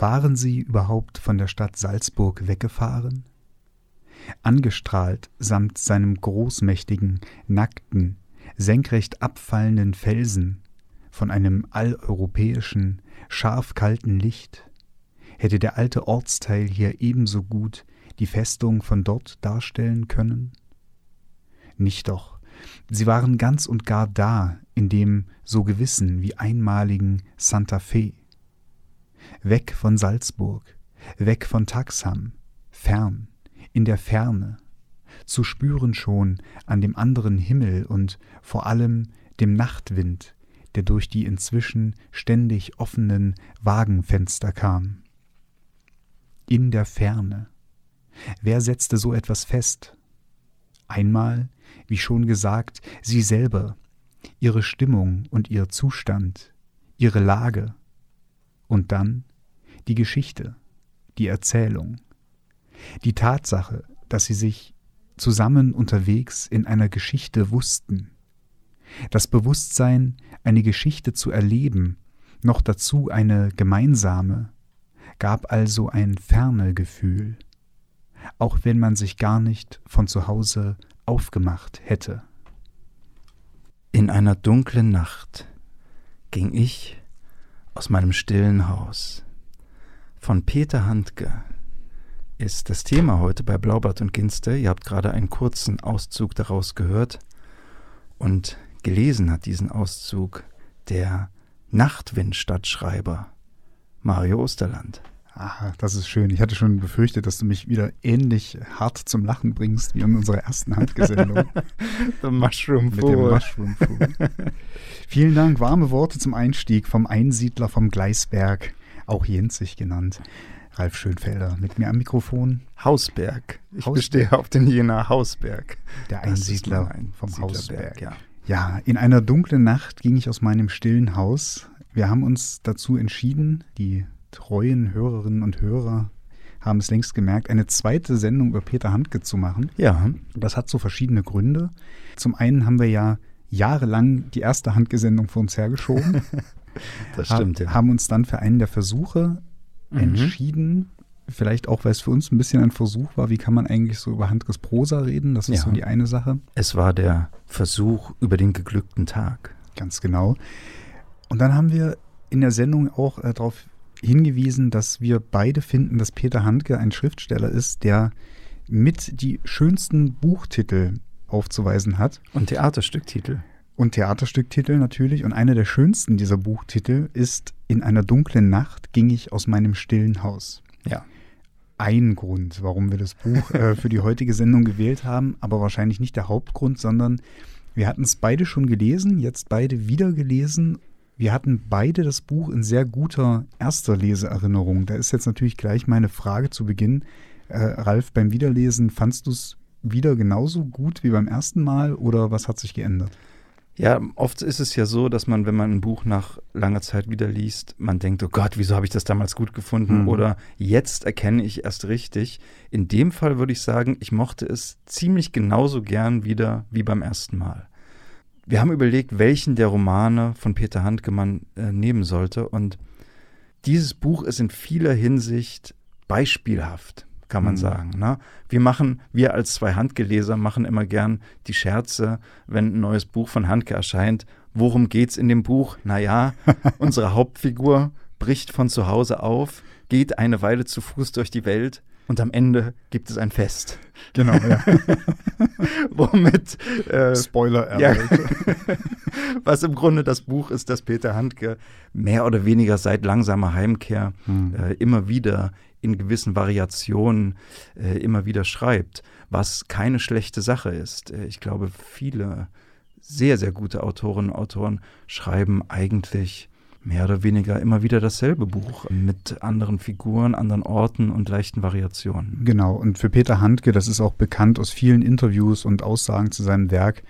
Waren sie überhaupt von der Stadt Salzburg weggefahren? Angestrahlt samt seinem großmächtigen, nackten, senkrecht abfallenden Felsen von einem alleuropäischen, scharf kalten Licht, hätte der alte Ortsteil hier ebenso gut die Festung von dort darstellen können? Nicht doch, sie waren ganz und gar da, in dem so gewissen wie einmaligen Santa Fe. Weg von Salzburg, weg von Taxham, fern, in der Ferne, zu spüren schon an dem anderen Himmel und vor allem dem Nachtwind, der durch die inzwischen ständig offenen Wagenfenster kam. In der Ferne. Wer setzte so etwas fest? Einmal, wie schon gesagt, sie selber, ihre Stimmung und ihr Zustand, ihre Lage. Und dann die Geschichte, die Erzählung, die Tatsache, dass sie sich zusammen unterwegs in einer Geschichte wussten, das Bewusstsein, eine Geschichte zu erleben, noch dazu eine gemeinsame, gab also ein ferne Gefühl, auch wenn man sich gar nicht von zu Hause aufgemacht hätte. In einer dunklen Nacht ging ich aus meinem stillen Haus. Von Peter Handke ist das Thema heute bei Blaubart und Ginster. Ihr habt gerade einen kurzen Auszug daraus gehört. Und gelesen hat diesen Auszug der Nachtwindstadtschreiber Mario Osterland. Ah, das ist schön. Ich hatte schon befürchtet, dass du mich wieder ähnlich hart zum Lachen bringst wie in unserer ersten Handgesendung. The Mushroom Mit dem Mushroom Fool. Vielen Dank. Warme Worte zum Einstieg vom Einsiedler vom Gleisberg, auch Jenzig genannt. Ralf Schönfelder mit mir am Mikrofon. Hausberg. Ich Hausberg. bestehe auf den Jener Hausberg. Der Einsiedler mein vom Hausberg. Ja. Ja, in einer dunklen Nacht ging ich aus meinem stillen Haus. Wir haben uns dazu entschieden, die treuen Hörerinnen und Hörer haben es längst gemerkt, eine zweite Sendung über Peter Handke zu machen. ja, Das hat so verschiedene Gründe. Zum einen haben wir ja jahrelang die erste Handgesendung vor uns hergeschoben, das ha- stimmt. Ja. haben uns dann für einen der Versuche Mhm. entschieden, vielleicht auch, weil es für uns ein bisschen ein Versuch war, wie kann man eigentlich so über Handkes Prosa reden, das ist Ja. so die eine Sache. Es war der Versuch über den geglückten Tag. Ganz genau. Und dann haben wir in der Sendung auch äh, darauf hingewiesen, dass wir beide finden, dass Peter Handke ein Schriftsteller ist, der mit die schönsten Buchtitel aufzuweisen hat. Und Theaterstücktitel. Und Theaterstücktitel natürlich. Und einer der schönsten dieser Buchtitel ist In einer dunklen Nacht ging ich aus meinem stillen Haus. Ja. Ein Grund, warum wir das Buch äh, für die heutige Sendung gewählt haben, aber wahrscheinlich nicht der Hauptgrund, sondern wir hatten es beide schon gelesen, jetzt beide wieder gelesen. Wir hatten beide das Buch in sehr guter erster Leseerinnerung. Da ist jetzt natürlich gleich meine Frage zu Beginn. Äh, Ralf, beim Wiederlesen, fandst du es wieder genauso gut wie beim ersten Mal oder was hat sich geändert? Ja, oft ist es ja so, dass man, wenn man ein Buch nach langer Zeit wieder liest, man denkt, oh Gott, wieso habe ich das damals gut gefunden? Mhm. Oder jetzt erkenne ich erst richtig. In dem Fall würde ich sagen, ich mochte es ziemlich genauso gern wieder wie beim ersten Mal. Wir haben überlegt, welchen der Romane von Peter Handke man äh, nehmen sollte. Und dieses Buch ist in vieler Hinsicht beispielhaft, kann man Mhm. sagen. Ne? Wir machen, wir als zwei Handgeleser machen immer gern die Scherze, wenn ein neues Buch von Handke erscheint. Worum geht's in dem Buch? Naja, unsere Hauptfigur bricht von zu Hause auf, geht eine Weile zu Fuß durch die Welt und am Ende gibt es ein Fest. Genau, ja. Womit äh, Spoiler ja, was im Grunde das Buch ist, das Peter Handke mehr oder weniger seit langsamer Heimkehr Hm. äh, immer wieder in gewissen Variationen äh, immer wieder schreibt, was keine schlechte Sache ist. Äh, ich glaube, viele sehr, sehr gute Autorinnen und Autoren schreiben eigentlich mehr oder weniger immer wieder dasselbe Buch mit anderen Figuren, anderen Orten und leichten Variationen. Genau, und für Peter Handke, das ist auch bekannt aus vielen Interviews und Aussagen zu seinem Werk,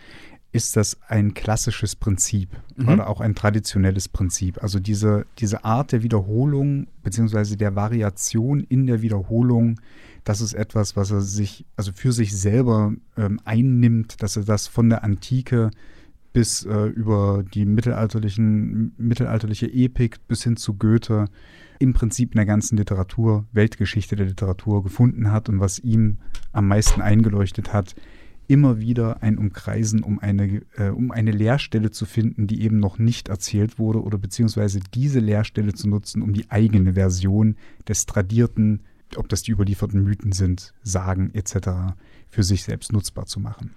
ist das ein klassisches Prinzip Mhm. oder auch ein traditionelles Prinzip. Also diese, diese Art der Wiederholung beziehungsweise der Variation in der Wiederholung, das ist etwas, was er sich, also für sich selber ähm, einnimmt, dass er das von der Antike bis äh, über die mittelalterlichen, mittelalterliche Epik bis hin zu Goethe im Prinzip in der ganzen Literatur, Weltgeschichte der Literatur gefunden hat und was ihm am meisten eingeleuchtet hat, immer wieder ein Umkreisen, um eine, äh, um eine Leerstelle zu finden, die eben noch nicht erzählt wurde, oder beziehungsweise diese Leerstelle zu nutzen, um die eigene Version des tradierten, ob das die überlieferten Mythen sind, Sagen etc., für sich selbst nutzbar zu machen.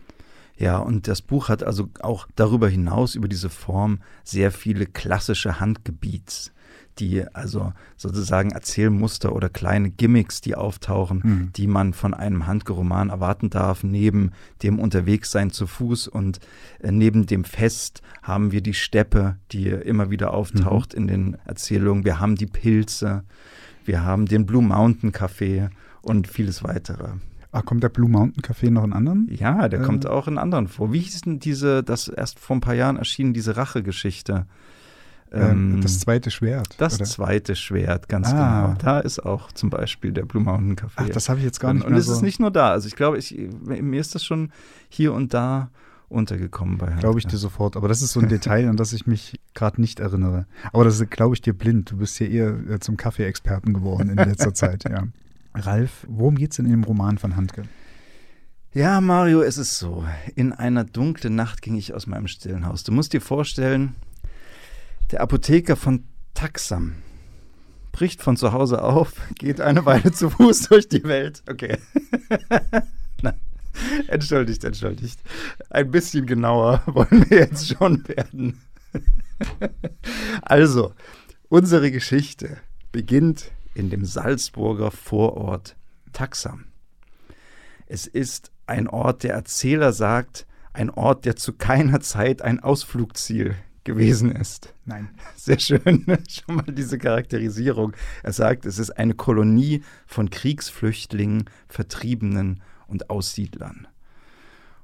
Ja, und das Buch hat also auch darüber hinaus, über diese Form, sehr viele klassische Handgebiets die also sozusagen Erzählmuster oder kleine Gimmicks, die auftauchen, mhm. die man von einem Handgeroman erwarten darf. Neben dem Unterwegssein zu Fuß und äh, neben dem Fest haben wir die Steppe, die immer wieder auftaucht mhm. in den Erzählungen. Wir haben die Pilze, wir haben den Blue Mountain Café und vieles weitere. Ach, kommt der Blue Mountain Café noch in anderen? Ja, der äh. kommt auch in anderen vor. Wie hieß denn diese, das erst vor ein paar Jahren erschienen, diese Rachegeschichte? Ähm, das zweite Schwert. Das oder? zweite Schwert, ganz ah. genau. Da ist auch zum Beispiel der Blue Mountain Café. Ach, das habe ich jetzt gar nicht Und, mehr Und es so. ist nicht nur da. Also ich glaube, ich, mir ist das schon hier und da untergekommen bei Glaube ich dir sofort. Aber das ist so ein Detail, an das ich mich gerade nicht erinnere. Aber das glaube ich dir blind. Du bist ja eher äh, zum Kaffee-Experten geworden in letzter Zeit, ja. Ralf, worum geht es in dem Roman von Handke? Ja, Mario, es ist so. In einer dunklen Nacht ging ich aus meinem stillen Haus. Du musst dir vorstellen, der Apotheker von Taxam bricht von zu Hause auf, geht eine Weile zu Fuß durch die Welt. Okay. Entschuldigt, entschuldigt. Ein bisschen genauer wollen wir jetzt schon werden. also, unsere Geschichte beginnt in dem Salzburger Vorort Taxam. Es ist ein Ort, der Erzähler sagt, ein Ort, der zu keiner Zeit ein Ausflugsziel gewesen ist. Nein. Sehr schön, schon mal diese Charakterisierung. Er sagt, es ist eine Kolonie von Kriegsflüchtlingen, Vertriebenen und Aussiedlern.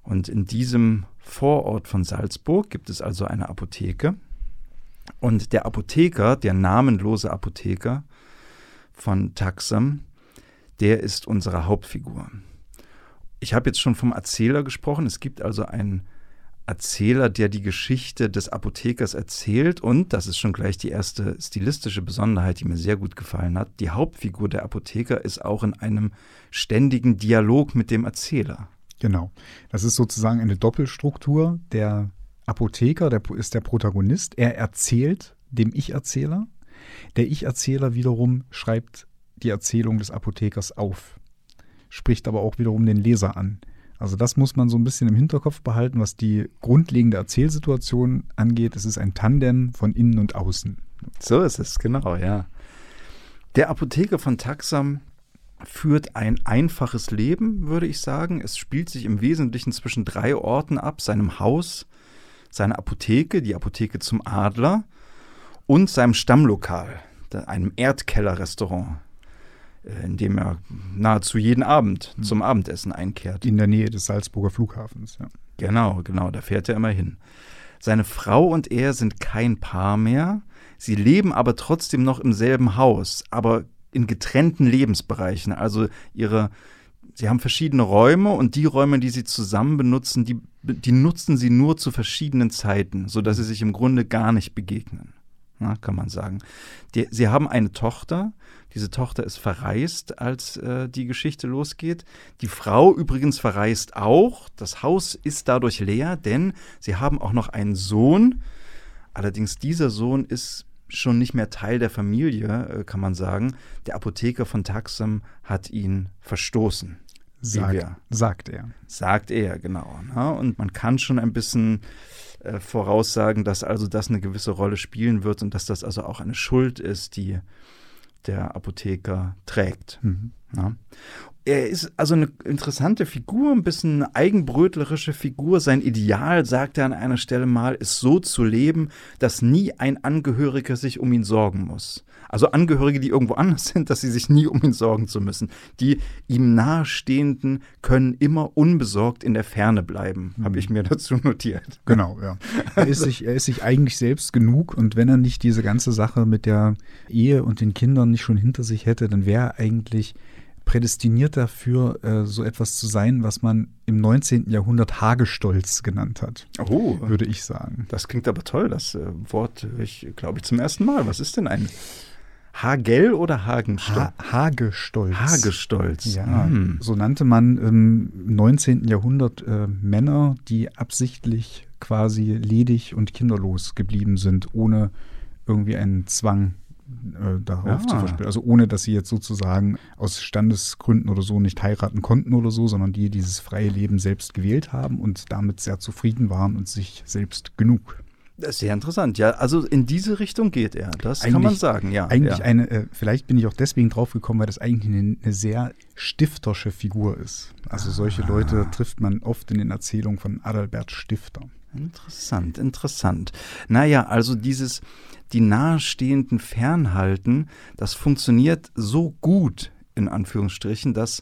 Und in diesem Vorort von Salzburg gibt es also eine Apotheke. Und der Apotheker, der namenlose Apotheker von Taxam, der ist unsere Hauptfigur. Ich habe jetzt schon vom Erzähler gesprochen. Es gibt also einen Erzähler, der die Geschichte des Apothekers erzählt. Und, das ist schon gleich die erste stilistische Besonderheit, die mir sehr gut gefallen hat, die Hauptfigur der Apotheker ist auch in einem ständigen Dialog mit dem Erzähler. Genau. Das ist sozusagen eine Doppelstruktur. Der Apotheker der ist der Protagonist. Er erzählt dem Ich-Erzähler. Der Ich-Erzähler wiederum schreibt die Erzählung des Apothekers auf, spricht aber auch wiederum den Leser an. Also das muss man so ein bisschen im Hinterkopf behalten, was die grundlegende Erzählsituation angeht. Es ist ein Tandem von innen und außen. So ist es, genau, ja. Der Apotheker von Taxam führt ein einfaches Leben, würde ich sagen. Es spielt sich im Wesentlichen zwischen drei Orten ab: seinem Haus, seiner Apotheke, die Apotheke zum Adler und seinem Stammlokal, einem Erdkellerrestaurant äh, in dem er nahezu jeden Abend mhm. zum Abendessen einkehrt. In der Nähe des Salzburger Flughafens, ja. Genau, genau, da fährt er immer hin. Seine Frau und er sind kein Paar mehr. Sie leben aber trotzdem noch im selben Haus, aber in getrennten Lebensbereichen. Also ihre, sie haben verschiedene Räume und die Räume, die sie zusammen benutzen, die, die nutzen sie nur zu verschiedenen Zeiten, sodass sie sich im Grunde gar nicht begegnen. Na, kann man sagen. Die, sie haben eine Tochter, diese Tochter ist verreist, als äh, die Geschichte losgeht. Die Frau übrigens verreist auch. Das Haus ist dadurch leer, denn sie haben auch noch einen Sohn. Allerdings dieser Sohn ist schon nicht mehr Teil der Familie, äh, kann man sagen. Der Apotheker von Taxam hat ihn verstoßen. Sag, sagt er. Sagt er, genau. Ne? Und man kann schon ein bisschen äh, voraussagen, dass also das eine gewisse Rolle spielen wird und dass das also auch eine Schuld ist, die der Apotheker trägt. Mhm. Ja. Er ist also eine interessante Figur, ein bisschen eine eigenbrötlerische Figur. Sein Ideal, sagt er an einer Stelle mal, ist so zu leben, dass nie ein Angehöriger sich um ihn sorgen muss. Also Angehörige, die irgendwo anders sind, dass sie sich nie um ihn sorgen zu müssen. Die ihm nahestehenden können immer unbesorgt in der Ferne bleiben, mhm. habe ich mir dazu notiert. Genau, ja. Er ist, sich, er ist sich eigentlich selbst genug und wenn er nicht diese ganze Sache mit der Ehe und den Kindern nicht schon hinter sich hätte, dann wäre er eigentlich prädestiniert dafür, äh, so etwas zu sein, was man im 19. Jahrhundert Hagestolz genannt hat. Oh, würde ich sagen. Das klingt aber toll. Das äh, Wort höre ich, glaube ich, zum ersten Mal. Was ist denn ein Hagel oder Hagenstolz? Ha Hagestolz. Hagestolz. Ja, hm. so nannte man im 19. Jahrhundert äh, Männer, die absichtlich quasi ledig und kinderlos geblieben sind, ohne irgendwie einen Zwang äh, darauf ja. zu verspielen. Also ohne, dass sie jetzt sozusagen aus Standesgründen oder so nicht heiraten konnten oder so, sondern die dieses freie Leben selbst gewählt haben und damit sehr zufrieden waren und sich selbst genug. Sehr interessant, ja. Also in diese Richtung geht er. Das eigentlich, kann man sagen, ja. Eigentlich ja. eine, äh, vielleicht bin ich auch deswegen drauf gekommen, weil das eigentlich eine, eine sehr stiftersche Figur ist. Also solche ah. Leute trifft man oft in den Erzählungen von Adalbert Stifter. Interessant, interessant. Naja, also dieses, die nahestehenden fernhalten, das funktioniert so gut, in Anführungsstrichen, dass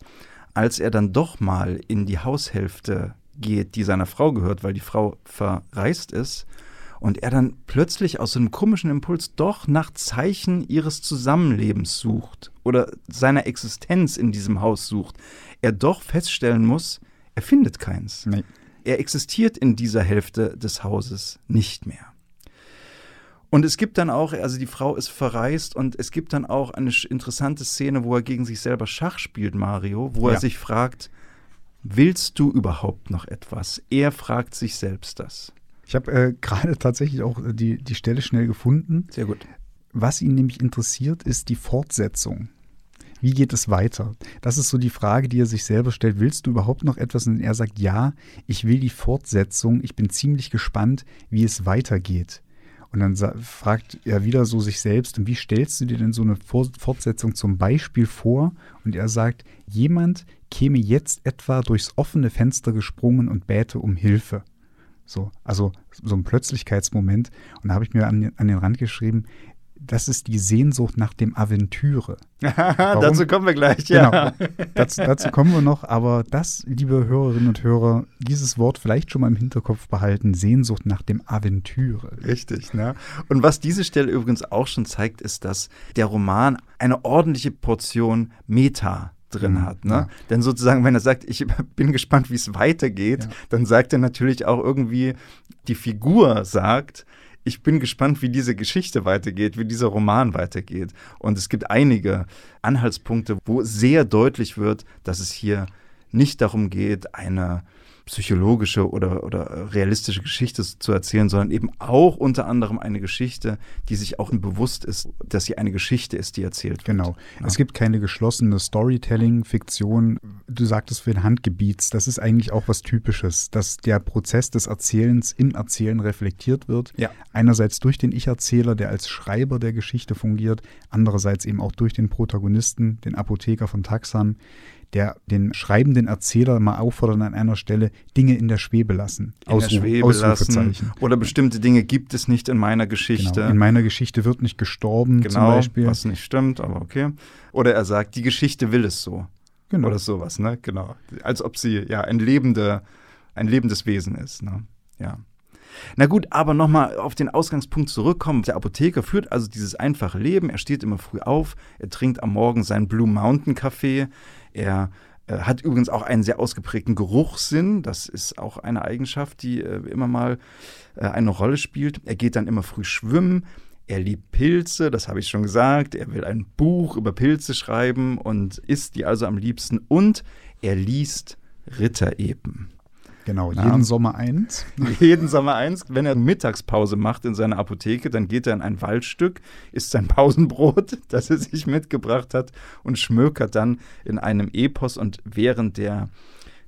als er dann doch mal in die Haushälfte geht, die seiner Frau gehört, weil die Frau verreist ist, und er dann plötzlich aus so einem komischen Impuls doch nach Zeichen ihres Zusammenlebens sucht oder seiner Existenz in diesem Haus sucht, er doch feststellen muss, er findet keins. Nee. Er existiert in dieser Hälfte des Hauses nicht mehr. Und es gibt dann auch, also die Frau ist verreist und es gibt dann auch eine interessante Szene, wo er gegen sich selber Schach spielt, Mario, wo ja. er sich fragt, willst du überhaupt noch etwas? Er fragt sich selbst das. Ich habe äh, gerade tatsächlich auch äh, die, die Stelle schnell gefunden. Sehr gut. Was ihn nämlich interessiert, ist die Fortsetzung. Wie geht es weiter? Das ist so die Frage, die er sich selber stellt. Willst du überhaupt noch etwas? Und er sagt, ja, ich will die Fortsetzung. Ich bin ziemlich gespannt, wie es weitergeht. Und dann fragt er wieder so sich selbst, und wie stellst du dir denn so eine Fortsetzung zum Beispiel vor? Und er sagt, jemand käme jetzt etwa durchs offene Fenster gesprungen und bäte um Hilfe. So, also so ein Plötzlichkeitsmoment. Und da habe ich mir an, an den Rand geschrieben, das ist die Sehnsucht nach dem Aventüre. dazu kommen wir gleich, ja. Genau, dazu, dazu, kommen wir noch, aber das, liebe Hörerinnen und Hörer, dieses Wort vielleicht schon mal im Hinterkopf behalten, Sehnsucht nach dem Aventüre. Richtig, ne? Und was diese Stelle übrigens auch schon zeigt, ist, dass der Roman eine ordentliche Portion Meta drin mhm, hat. Ne? Ja. Denn sozusagen, wenn er sagt, ich bin gespannt, wie es weitergeht, ja. dann sagt er natürlich auch irgendwie, die Figur sagt, ich bin gespannt, wie diese Geschichte weitergeht, wie dieser Roman weitergeht. Und es gibt einige Anhaltspunkte, wo sehr deutlich wird, dass es hier nicht darum geht, eine psychologische oder, oder realistische Geschichte zu erzählen, sondern eben auch unter anderem eine Geschichte, die sich auch bewusst ist, dass sie eine Geschichte ist, die erzählt wird. Genau. Ja. Es gibt keine geschlossene Storytelling-Fiktion. Du sagtest für den Handgebiets, das ist eigentlich auch was Typisches, dass der Prozess des Erzählens im Erzählen reflektiert wird. Ja. Einerseits durch den Ich-Erzähler, der als Schreiber der Geschichte fungiert, andererseits eben auch durch den Protagonisten, den Apotheker von Taxan der den schreibenden Erzähler mal auffordert an einer Stelle, Dinge in der Schwebe lassen. In Ausruf, der Schwebe lassen. Oder bestimmte Dinge gibt es nicht in meiner Geschichte. Genau. In meiner Geschichte wird nicht gestorben genau, zum Beispiel. was nicht stimmt, aber okay. Oder er sagt, die Geschichte will es so. Genau. Oder sowas, ne? Genau. Als ob sie ja ein, lebende, ein lebendes Wesen ist. Ne? Ja. Na gut, aber nochmal auf den Ausgangspunkt zurückkommen. Der Apotheker führt also dieses einfache Leben. Er steht immer früh auf, er trinkt am Morgen seinen Blue Mountain Kaffee. Er äh, hat übrigens auch einen sehr ausgeprägten Geruchssinn. Das ist auch eine Eigenschaft, die äh, immer mal äh, eine Rolle spielt. Er geht dann immer früh schwimmen. Er liebt Pilze, das habe ich schon gesagt. Er will ein Buch über Pilze schreiben und isst die also am liebsten. Und er liest Ritterepen. Genau, jeden ja. Sommer eins. jeden Sommer eins. Wenn er Mittagspause macht in seiner Apotheke, dann geht er in ein Waldstück, isst sein Pausenbrot, das er sich mitgebracht hat und schmökert dann in einem Epos. Und während der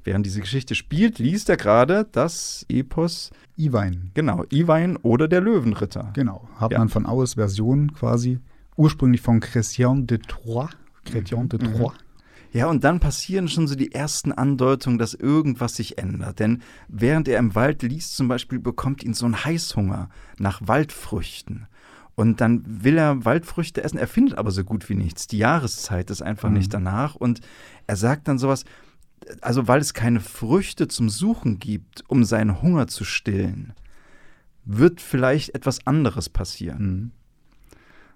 Während diese Geschichte spielt, liest er gerade das Epos Iwein. Genau, Iwein oder der Löwenritter. Genau, hat ja. man von Aues Version quasi, ursprünglich von Chrétien de Troyes. Chrétien de mhm. Ja, und dann passieren schon so die ersten Andeutungen, dass irgendwas sich ändert. Denn während er im Wald liest zum Beispiel, bekommt ihn so ein Heißhunger nach Waldfrüchten. Und dann will er Waldfrüchte essen, er findet aber so gut wie nichts. Die Jahreszeit ist einfach mhm. nicht danach. Und er sagt dann sowas, also weil es keine Früchte zum Suchen gibt, um seinen Hunger zu stillen, wird vielleicht etwas anderes passieren. Mhm.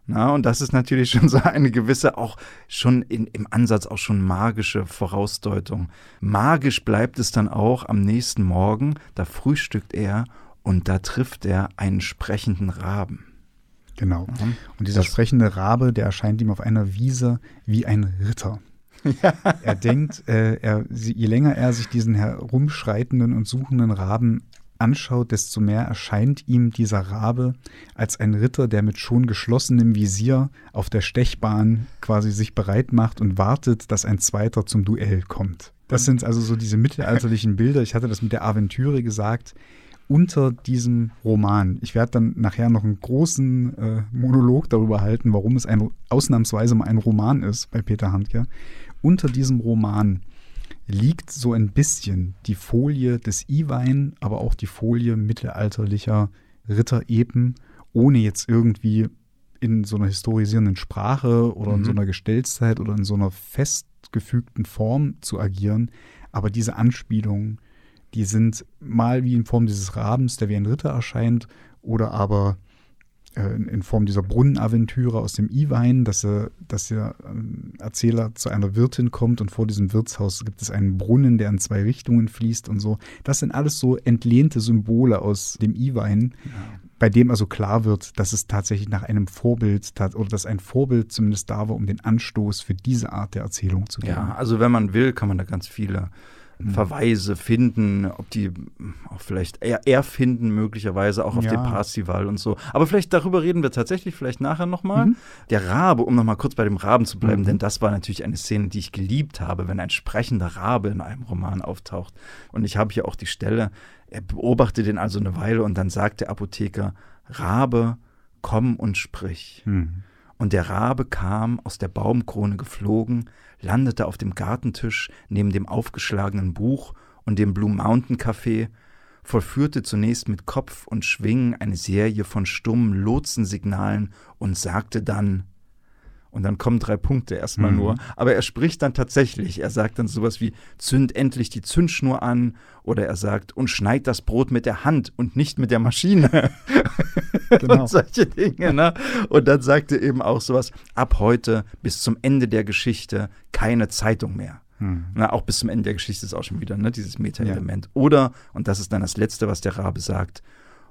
Na, und das ist natürlich schon so eine gewisse, auch schon in, im Ansatz auch schon magische Vorausdeutung. Magisch bleibt es dann auch am nächsten Morgen, da frühstückt er und da trifft er einen sprechenden Raben. Genau. Und dieser Das- sprechende Rabe, der erscheint ihm auf einer Wiese wie ein Ritter. Er denkt, äh, er, je länger er sich diesen herumschreitenden und suchenden Raben anschaut, desto mehr erscheint ihm dieser Rabe als ein Ritter, der mit schon geschlossenem Visier auf der Stechbahn quasi sich bereit macht und wartet, dass ein zweiter zum Duell kommt. Das sind also so diese mittelalterlichen Bilder. Ich hatte das mit der Aventüre gesagt. Unter diesem Roman, ich werde dann nachher noch einen großen äh, Monolog darüber halten, warum es ein, ausnahmsweise mal ein Roman ist bei Peter Handke. Unter diesem Roman liegt so ein bisschen die Folie des Iwein, aber auch die Folie mittelalterlicher Ritterepen, ohne jetzt irgendwie in so einer historisierenden Sprache oder in Mhm. so einer Gestellzeit oder in so einer festgefügten Form zu agieren. Aber diese Anspielungen, die sind mal wie in Form dieses Rabens, der wie ein Ritter erscheint, oder aber in- in Form dieser Brunnenaventüre aus dem Iwein, dass, er, dass der ähm, Erzähler zu einer Wirtin kommt und vor diesem Wirtshaus gibt es einen Brunnen, der in zwei Richtungen fließt und so. Das sind alles so entlehnte Symbole aus dem Iwein, bei dem also klar wird, dass es tatsächlich nach einem Vorbild tat- oder dass ein Vorbild zumindest da war, um den Anstoß für diese Art der Erzählung zu geben. Ja, also wenn man will, kann man da ganz viele Verweise finden, ob die auch vielleicht erfinden, möglicherweise auch auf Ja. dem Parzival und so. Aber vielleicht darüber reden wir tatsächlich vielleicht nachher nochmal. Mhm. Der Rabe, um nochmal kurz bei dem Raben zu bleiben, Mhm. denn das war natürlich eine Szene, die ich geliebt habe, wenn ein sprechender Rabe in einem Roman auftaucht. Und ich habe hier auch die Stelle, er beobachtet den also eine Weile und dann sagt der Apotheker, Rabe, komm und sprich. Hm. Und der Rabe kam aus der Baumkrone geflogen, landete auf dem Gartentisch neben dem aufgeschlagenen Buch und dem Blue Mountain Café, vollführte zunächst mit Kopf und Schwingen eine Serie von stummen Lotsensignalen und sagte dann, und dann kommen drei Punkte erstmal Mhm. nur, aber er spricht dann tatsächlich, er sagt dann sowas wie, zünd endlich die Zündschnur an, oder er sagt, und schneid das Brot mit der Hand und nicht mit der Maschine. Genau. und solche Dinge. Ne? Und dann sagte eben auch sowas, ab heute bis zum Ende der Geschichte keine Zeitung mehr. Hm. Na, auch bis zum Ende der Geschichte ist auch schon wieder ne, dieses Meta-Element. Oder, und das ist dann das Letzte, was der Rabe sagt,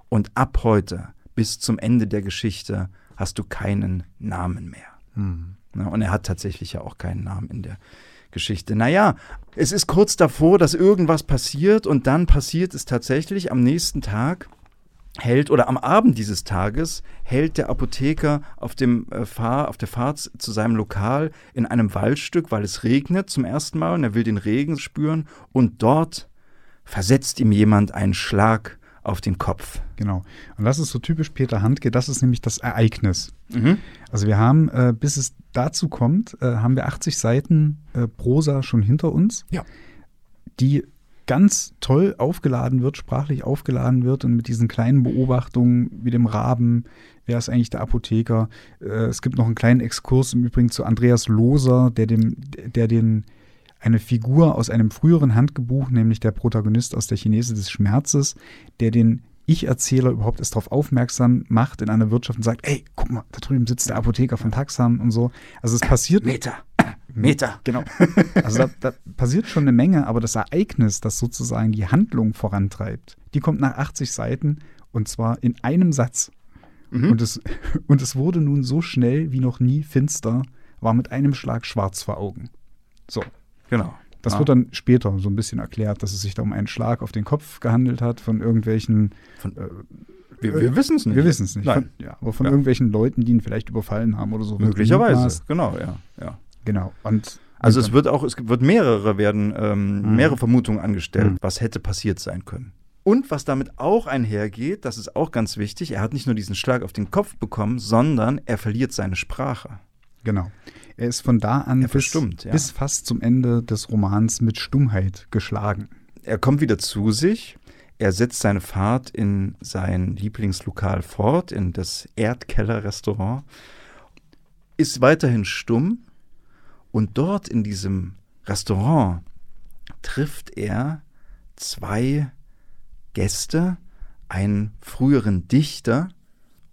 und ab heute bis zum Ende der Geschichte hast du keinen Namen mehr. Hm. Ne? Und er hat tatsächlich ja auch keinen Namen in der Geschichte. Naja, es ist kurz davor, dass irgendwas passiert und dann passiert es tatsächlich am nächsten Tag hält oder am Abend dieses Tages hält der Apotheker auf dem äh, Fahr auf der Fahrt zu seinem Lokal in einem Waldstück, weil es regnet zum ersten Mal und er will den Regen spüren und dort versetzt ihm jemand einen Schlag auf den Kopf. Genau. Und das ist so typisch Peter Handke, das ist nämlich das Ereignis. Mhm. Also wir haben, äh, bis es dazu kommt, äh, haben wir 80 Seiten äh, Prosa schon hinter uns, Ja. die ganz toll aufgeladen wird, sprachlich aufgeladen wird und mit diesen kleinen Beobachtungen wie dem Raben, wer ist eigentlich der Apotheker. Äh, es gibt noch einen kleinen Exkurs im Übrigen zu Andreas Loser, der dem, der den eine Figur aus einem früheren Handgebuch, nämlich der Protagonist aus der Chinese des Schmerzes, der den Ich-Erzähler überhaupt erst darauf aufmerksam macht in einer Wirtschaft und sagt, ey, guck mal, da drüben sitzt der Apotheker von Taxam und so. Also es passiert Meter. Meter. Genau. Also da, da passiert schon eine Menge, aber das Ereignis, das sozusagen die Handlung vorantreibt, die kommt nach 80 Seiten und zwar in einem Satz. Mhm. Und, es, und es wurde nun so schnell wie noch nie finster, war mit einem Schlag schwarz vor Augen. So. Genau. Das Ah. wird dann später so ein bisschen erklärt, dass es sich da um einen Schlag auf den Kopf gehandelt hat von irgendwelchen, Von, äh, wir wir wissen es nicht. wir wissen es nicht, Nein. von, ja, aber von Ja. irgendwelchen Leuten, die ihn vielleicht überfallen haben oder so. Möglicherweise. Genau, ja. ja. Genau. Und Also es wird auch, es wird mehrere werden, ähm, Mhm. mehrere Vermutungen angestellt, Mhm. was hätte passiert sein können. Und was damit auch einhergeht, das ist auch ganz wichtig, er hat nicht nur diesen Schlag auf den Kopf bekommen, sondern er verliert seine Sprache. Genau. Er ist von da an bis, ja. bis fast zum Ende des Romans mit Stummheit geschlagen. Er kommt wieder zu sich, er setzt seine Fahrt in sein Lieblingslokal fort, in das Erdkeller-Restaurant, ist weiterhin stumm und dort in diesem Restaurant trifft er zwei Gäste, einen früheren Dichter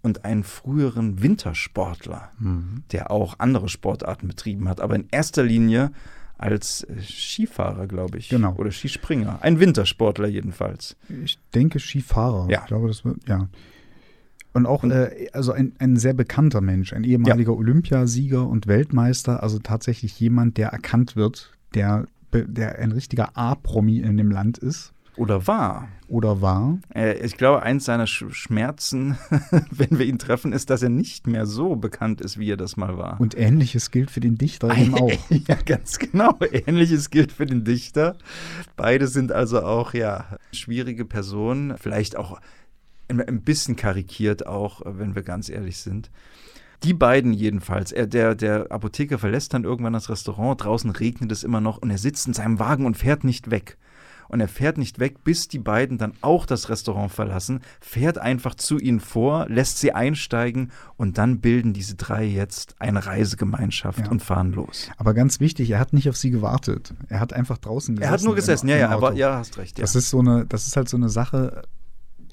und einen früheren Wintersportler, der auch andere Sportarten betrieben hat, aber in erster Linie als äh, Skifahrer, glaube ich. Genau. Oder Skispringer. Ein Wintersportler jedenfalls. Ich denke Skifahrer. Ja. Ich glaube, das wird, ja. Und auch äh, also ein, ein sehr bekannter Mensch, ein ehemaliger ja. Olympiasieger und Weltmeister, also tatsächlich jemand, der erkannt wird, der, der ein richtiger A-Promi in dem Land ist. Oder war. Oder war. Äh, ich glaube, eins seiner Schmerzen, wenn wir ihn treffen, ist, dass er nicht mehr so bekannt ist, wie er das mal war. Und ähnliches gilt für den Dichter eben auch. ja, ganz genau. Ähnliches gilt für den Dichter. Beide sind also auch, ja, schwierige Personen. Vielleicht auch ein bisschen karikiert, auch, wenn wir ganz ehrlich sind. Die beiden jedenfalls. Er, der, der Apotheker verlässt dann irgendwann das Restaurant. Draußen regnet es immer noch und er sitzt in seinem Wagen und fährt nicht weg und er fährt nicht weg, bis die beiden dann auch das Restaurant verlassen, fährt einfach zu ihnen vor, lässt sie einsteigen und dann bilden diese drei jetzt eine Reisegemeinschaft ja. und fahren los. Aber ganz wichtig, er hat nicht auf sie gewartet. Er hat einfach draußen gesessen. Er hat nur gesessen, im, ja, ja, aber ja, hast recht. Ja. Das ist so eine, das ist halt so eine Sache.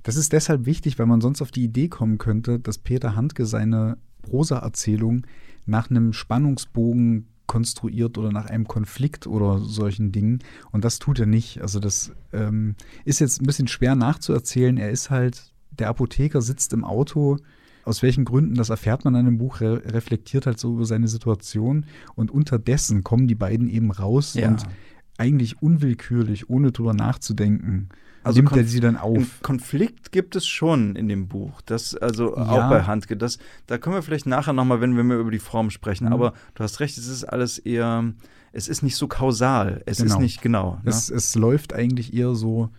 Das ist deshalb wichtig, weil man sonst auf die Idee kommen könnte, dass Peter Handke seine Prosa-Erzählung nach einem Spannungsbogen konstruiert oder nach einem Konflikt oder solchen Dingen. Und das tut er nicht. Also das ähm, ist jetzt ein bisschen schwer nachzuerzählen. Er ist halt, der Apotheker sitzt im Auto. Aus welchen Gründen, das erfährt man in einem Buch, re reflektiert halt so über seine Situation. Und unterdessen kommen die beiden eben raus ja. und eigentlich unwillkürlich, ohne drüber nachzudenken, also nimmt er sie dann auf. Konflikt gibt es schon in dem Buch. Das, also ja. auch bei Handke. Das, da können wir vielleicht nachher nochmal, wenn wir mehr über die Form sprechen. Mhm. Aber du hast recht, es ist alles eher, es ist nicht so kausal. Es genau. ist nicht genau. Ne? Es, es läuft eigentlich eher so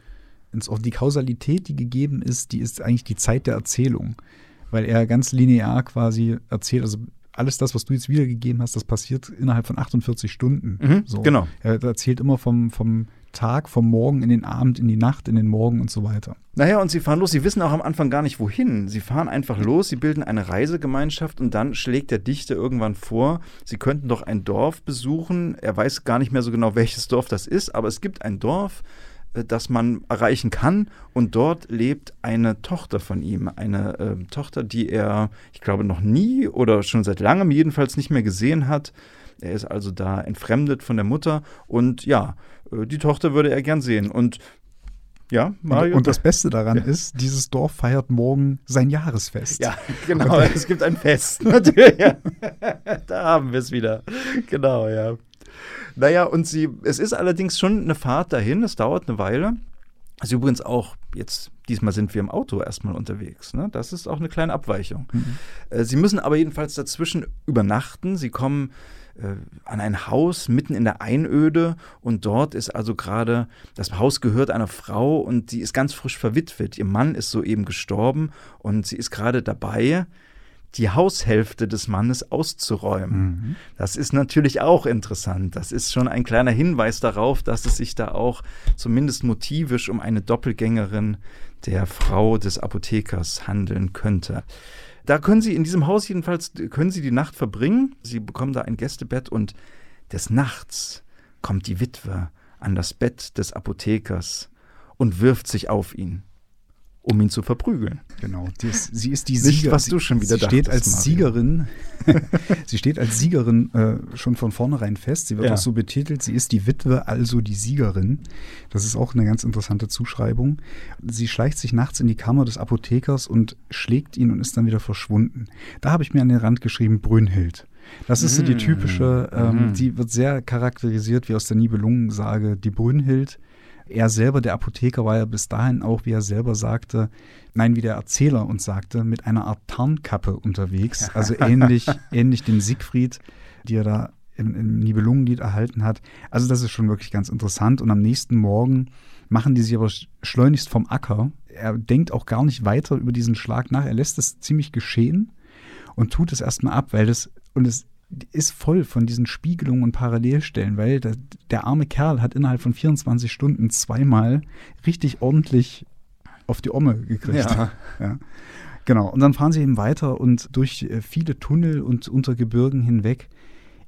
ins, die Kausalität, die gegeben ist, die ist eigentlich die Zeit der Erzählung. Weil er ganz linear quasi erzählt, also alles das, was du jetzt wiedergegeben hast, das passiert innerhalb von 48 Stunden. Mhm, so. Genau. Er erzählt immer vom, vom Tag, vom Morgen in den Abend, in die Nacht, in den Morgen und so weiter. Naja, und sie fahren los. Sie wissen auch am Anfang gar nicht, wohin. Sie fahren einfach los, sie bilden eine Reisegemeinschaft und dann schlägt der Dichter irgendwann vor, sie könnten doch ein Dorf besuchen. Er weiß gar nicht mehr so genau, welches Dorf das ist, aber es gibt ein Dorf, äh, das man erreichen kann. Und dort lebt eine Tochter von ihm. Eine äh, Tochter, die er, ich glaube, noch nie oder schon seit langem jedenfalls nicht mehr gesehen hat. Er ist also da entfremdet von der Mutter und ja, die Tochter würde er gern sehen. Und ja, Mario. Und das Beste daran ja. ist, dieses Dorf feiert morgen sein Jahresfest. Ja, genau. es gibt ein Fest. Natürlich. Ja. da haben wir es wieder. Genau, ja. Naja, und sie, es ist allerdings schon eine Fahrt dahin. Es dauert eine Weile. Also übrigens auch, jetzt, diesmal sind wir im Auto erstmal unterwegs. Ne? Das ist auch eine kleine Abweichung. Mhm. Äh, sie müssen aber jedenfalls dazwischen übernachten. Sie kommen äh, an ein Haus mitten in der Einöde und dort ist also gerade, das Haus gehört einer Frau und sie ist ganz frisch verwitwet. Ihr Mann ist soeben gestorben und sie ist gerade dabei, die Haushälfte des Mannes auszuräumen. Mhm. Das ist natürlich auch interessant. Das ist schon ein kleiner Hinweis darauf, dass es sich da auch zumindest motivisch um eine Doppelgängerin der Frau des Apothekers handeln könnte. Da können Sie in diesem Haus jedenfalls, können Sie die Nacht verbringen. Sie bekommen da ein Gästebett und des Nachts kommt die Witwe an das Bett des Apothekers und wirft sich auf ihn um ihn zu verprügeln. Genau. Ist, sie ist die Siegerin. was du schon wieder sie steht als Mario. Siegerin. sie steht als Siegerin äh, schon von vornherein fest. Sie wird ja. auch so betitelt. Sie ist die Witwe, also die Siegerin. Das ist auch eine ganz interessante Zuschreibung. Sie schleicht sich nachts in die Kammer des Apothekers und schlägt ihn und ist dann wieder verschwunden. Da habe ich mir an den Rand geschrieben Brünnhild. Das ist so die mm. typische, ähm, mm. die wird sehr charakterisiert wie aus der Nibelungensage, die Brünnhild er selber, der Apotheker, war ja bis dahin auch, wie er selber sagte, nein, wie der Erzähler uns sagte, mit einer Art Tarnkappe unterwegs. Also ähnlich, ähnlich dem Siegfried, die er da im, im Nibelungenlied erhalten hat. Also das ist schon wirklich ganz interessant. Und am nächsten Morgen machen die sich aber schleunigst vom Acker. Er denkt auch gar nicht weiter über diesen Schlag nach. Er lässt es ziemlich geschehen und tut es erstmal ab, weil das, und es ist voll von diesen Spiegelungen und Parallelstellen, weil der, der, arme Kerl hat innerhalb von 24 Stunden zweimal richtig ordentlich auf die Omme gekriegt. Ja. ja. Genau. Und dann fahren sie eben weiter und durch äh, viele Tunnel und unter Gebirgen hinweg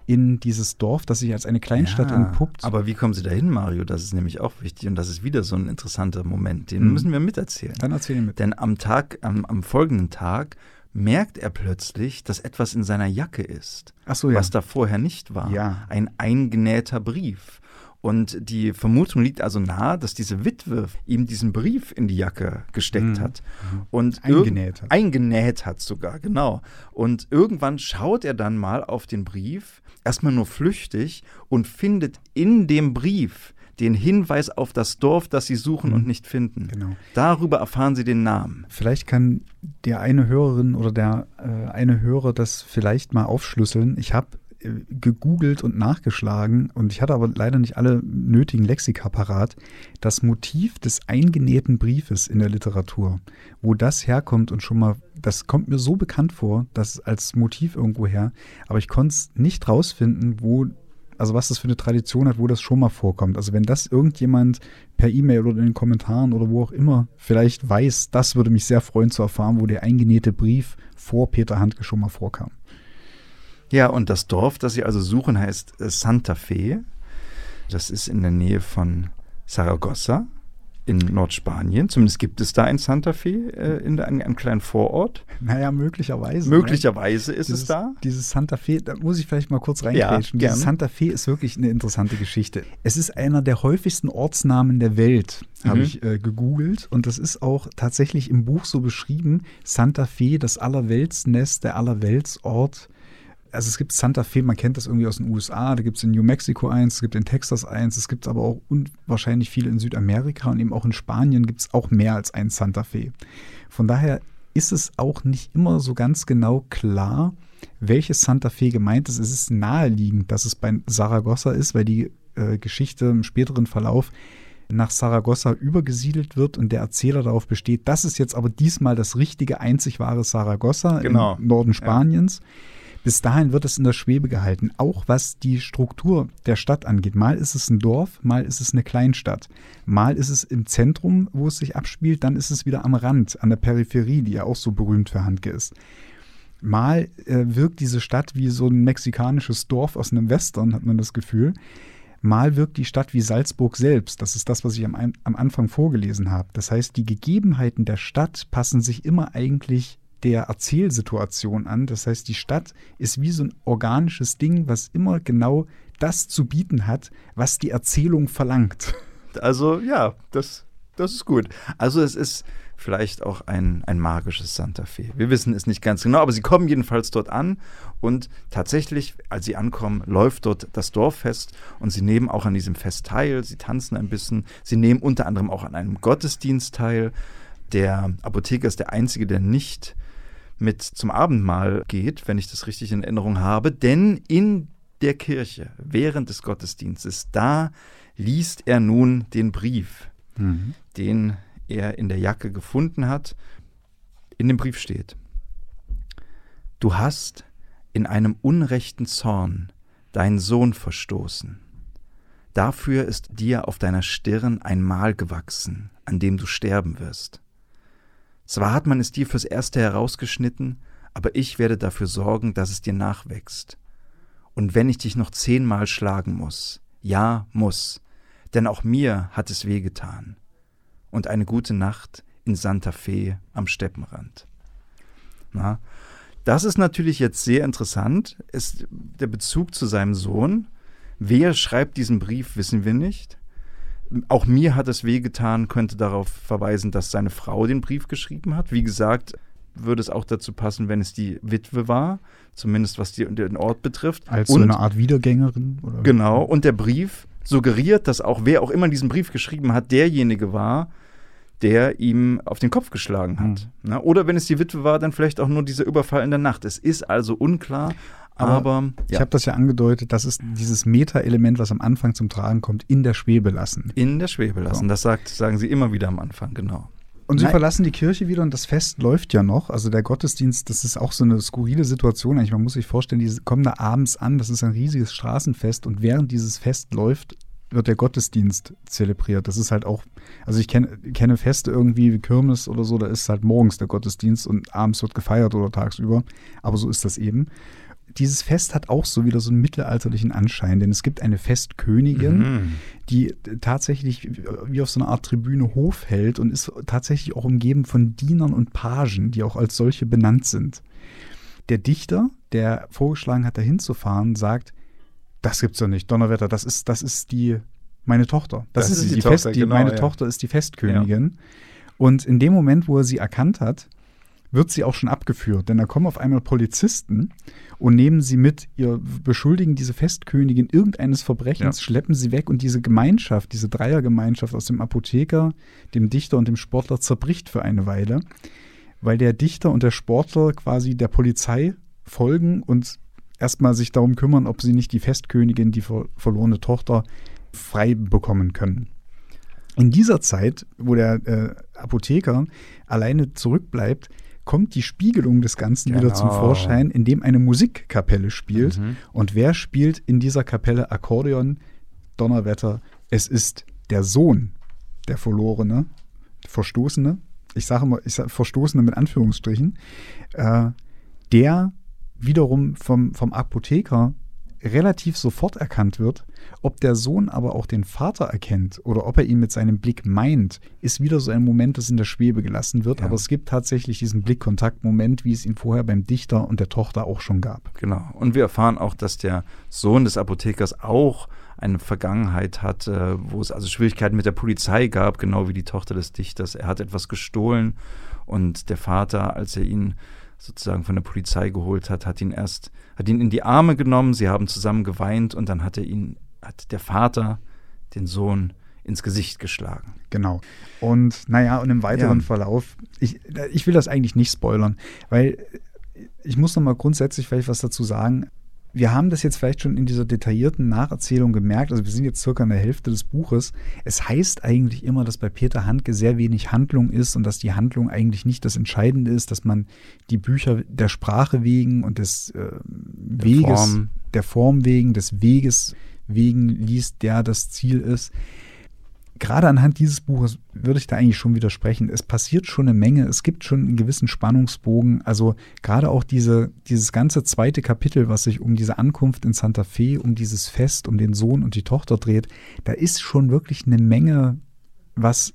in dieses Dorf, das sich als eine Kleinstadt ja, entpuppt. Aber wie kommen Sie dahin, Mario? Das ist nämlich auch wichtig und das ist wieder so ein interessanter Moment. Den mhm. müssen wir miterzählen. Dann erzählen wir mit. Denn am Tag, am, am folgenden Tag merkt er plötzlich, dass etwas in seiner Jacke ist, so, ja. was da vorher nicht war. Ja. Ein eingenähter Brief. Und die Vermutung liegt also nahe, dass diese Witwe ihm diesen Brief in die Jacke gesteckt Mhm. hat und Eingenäht hat. Eingenäht hat sogar, genau. Und irgendwann schaut er dann mal auf den Brief, erstmal nur flüchtig, und findet in dem Brief den Hinweis auf das Dorf, das sie suchen Mhm. und nicht finden. Genau. Darüber erfahren sie den Namen. Vielleicht kann der eine Hörerin oder der äh, eine Hörer das vielleicht mal aufschlüsseln. Ich habe äh, gegoogelt und nachgeschlagen und ich hatte aber leider nicht alle nötigen Lexika parat. Das Motiv des eingenähten Briefes in der Literatur, wo das herkommt und schon mal, das kommt mir so bekannt vor, das als Motiv irgendwo her, aber ich konnte es nicht rausfinden, wo also was das für eine Tradition hat, wo das schon mal vorkommt. Also wenn das irgendjemand per E-Mail oder in den Kommentaren oder wo auch immer vielleicht weiß, das würde mich sehr freuen zu erfahren, wo der eingenähte Brief vor Peter Handke schon mal vorkam. Ja, und das Dorf, das sie also suchen, heißt äh, Santa Fe. Das ist in der Nähe von Saragossa in Nordspanien. Zumindest gibt es da ein Santa Fe, äh, in einem, einem kleinen Vorort. Naja, möglicherweise. Möglicherweise ist dieses, es da. Dieses Santa Fe, da muss ich vielleicht mal kurz Ja, reingrätschen. gerne. dieses Santa Fe ist wirklich eine interessante Geschichte. Es ist einer der häufigsten Ortsnamen der Welt, habe Mhm. ich äh, gegoogelt. Und das ist auch tatsächlich im Buch so beschrieben. Santa Fe, das Allerweltsnest, der Allerweltsort. Also es gibt Santa Fe, man kennt das irgendwie aus den USA, da gibt es in New Mexico eins, es gibt in Texas eins, es gibt aber auch unwahrscheinlich viele in Südamerika und eben auch in Spanien gibt es auch mehr als ein Santa Fe. Von daher ist es auch nicht immer so ganz genau klar, welches Santa Fe gemeint ist. Es ist naheliegend, dass es bei Saragossa ist, weil die äh, Geschichte im späteren Verlauf nach Saragossa übergesiedelt wird und der Erzähler darauf besteht, das ist jetzt aber diesmal das richtige, einzig wahre Saragossa Genau. im Norden Spaniens. Bis dahin wird es in der Schwebe gehalten, auch was die Struktur der Stadt angeht. Mal ist es ein Dorf, mal ist es eine Kleinstadt. Mal ist es im Zentrum, wo es sich abspielt, dann ist es wieder am Rand, an der Peripherie, die ja auch so berühmt für Handke ist. Mal äh, wirkt diese Stadt wie so ein mexikanisches Dorf aus einem Western, hat man das Gefühl. Mal wirkt die Stadt wie Salzburg selbst. Das ist das, was ich am, am Anfang vorgelesen habe. Das heißt, die Gegebenheiten der Stadt passen sich immer eigentlich der Erzählsituation an. Das heißt, die Stadt ist wie so ein organisches Ding, was immer genau das zu bieten hat, was die Erzählung verlangt. Also ja, das, das ist gut. Also es ist vielleicht auch ein, ein magisches Santa Fe. Wir wissen es nicht ganz genau, aber sie kommen jedenfalls dort an und tatsächlich, als sie ankommen, läuft dort das Dorffest und sie nehmen auch an diesem Fest teil, sie tanzen ein bisschen, sie nehmen unter anderem auch an einem Gottesdienst teil. Der Apotheker ist der Einzige, der nicht mit zum Abendmahl geht, wenn ich das richtig in Erinnerung habe, denn in der Kirche während des Gottesdienstes, da liest er nun den Brief, den er in der Jacke gefunden hat. In dem Brief steht, Du hast in einem unrechten Zorn deinen Sohn verstoßen. Dafür ist dir auf deiner Stirn ein Mal gewachsen, an dem du sterben wirst. Zwar hat man es dir fürs Erste herausgeschnitten, aber ich werde dafür sorgen, dass es dir nachwächst. Und wenn ich dich noch zehnmal schlagen muss, ja, muss, denn auch mir hat es wehgetan. Und eine gute Nacht in Santa Fe am Steppenrand. Na, das ist natürlich jetzt sehr interessant, ist der Bezug zu seinem Sohn. Wer schreibt diesen Brief, wissen wir nicht. Auch mir hat es wehgetan, könnte darauf verweisen, dass seine Frau den Brief geschrieben hat. Wie gesagt, würde es auch dazu passen, wenn es die Witwe war, zumindest was die, den Ort betrifft. Als so Und- eine Art Wiedergängerin? Oder? Genau, und der Brief suggeriert, dass auch wer auch immer diesen Brief geschrieben hat, derjenige war, der ihm auf den Kopf geschlagen hat. Na, oder wenn es die Witwe war, dann vielleicht auch nur dieser Überfall in der Nacht. Es ist also unklar, aber, Aber Ich ja, habe das ja angedeutet, das ist dieses Meta-Element, was am Anfang zum Tragen kommt, in der Schwebe lassen. in der Schwebe lassen. Das sagt, sagen sie immer wieder am Anfang, genau. Und sie Nein. verlassen die Kirche wieder und das Fest läuft ja noch. Also der Gottesdienst, das ist auch so eine skurrile Situation eigentlich. Man muss sich vorstellen, die kommen da abends an, das ist ein riesiges Straßenfest und während dieses Fest läuft, wird der Gottesdienst zelebriert. Das ist halt auch, also ich kenne, kenne Feste irgendwie wie Kirmes oder so, da ist halt morgens der Gottesdienst und abends wird gefeiert oder tagsüber. Aber so ist das eben. Dieses Fest hat auch so wieder so einen mittelalterlichen Anschein, denn es gibt eine Festkönigin, Mhm. die tatsächlich wie auf so einer Art Tribüne Hof hält und ist tatsächlich auch umgeben von Dienern und Pagen, die auch als solche benannt sind. Der Dichter, der vorgeschlagen hat, da hinzufahren, sagt, das gibt's doch nicht, Donnerwetter, das ist, das ist die, meine Tochter. Das, Das ist, die Die Fest, Tochter, die, genau, meine ja. Tochter ist die Festkönigin. Und in dem Moment, wo er sie erkannt hat, wird sie auch schon abgeführt. Denn da kommen auf einmal Polizisten und nehmen sie mit, ihr beschuldigen diese Festkönigin irgendeines Verbrechens, Ja. schleppen sie weg und diese Gemeinschaft, diese Dreiergemeinschaft aus dem Apotheker, dem Dichter und dem Sportler zerbricht für eine Weile, weil der Dichter und der Sportler quasi der Polizei folgen und erstmal sich darum kümmern, ob sie nicht die Festkönigin, die ver verlorene Tochter, frei bekommen können. In dieser Zeit, wo der äh, Apotheker alleine zurückbleibt, kommt die Spiegelung des Ganzen wieder zum Genau. Vorschein, indem eine Musikkapelle spielt. Mhm. Und wer spielt in dieser Kapelle Akkordeon? Donnerwetter, es ist der Sohn der Verlorene, Verstoßene, ich sage mal, ich sage Verstoßene mit Anführungsstrichen, äh, der wiederum vom, vom Apotheker relativ sofort erkannt wird. Ob der Sohn aber auch den Vater erkennt oder ob er ihn mit seinem Blick meint, ist wieder so ein Moment, das in der Schwebe gelassen wird. Ja. Aber es gibt tatsächlich diesen Blickkontaktmoment, wie es ihn vorher beim Dichter und der Tochter auch schon gab. Genau. Und wir erfahren auch, dass der Sohn des Apothekers auch eine Vergangenheit hat, äh, wo es also Schwierigkeiten mit der Polizei gab, genau wie die Tochter des Dichters. Er hat etwas gestohlen und der Vater, als er ihn sozusagen von der Polizei geholt hat, hat ihn erst, hat ihn in die Arme genommen, sie haben zusammen geweint und dann hat er ihn, hat der Vater den Sohn ins Gesicht geschlagen. Genau. Und naja, und im weiteren Ja. Verlauf, ich, ich will das eigentlich nicht spoilern, weil ich muss noch mal grundsätzlich vielleicht was dazu sagen. Wir haben das jetzt vielleicht schon in dieser detaillierten Nacherzählung gemerkt, also wir sind jetzt circa in der Hälfte des Buches. Es heißt eigentlich immer, dass bei Peter Handke sehr wenig Handlung ist und dass die Handlung eigentlich nicht das Entscheidende ist, dass man die Bücher der Sprache wegen und des äh, Weges, Form. der Form wegen, des Weges wegen liest, der das Ziel ist gerade anhand dieses Buches würde ich da eigentlich schon widersprechen. Es passiert schon eine Menge, es gibt schon einen gewissen Spannungsbogen. Also gerade auch diese, dieses ganze zweite Kapitel, was sich um diese Ankunft in Santa Fe, um dieses Fest, um den Sohn und die Tochter dreht, da ist schon wirklich eine Menge, was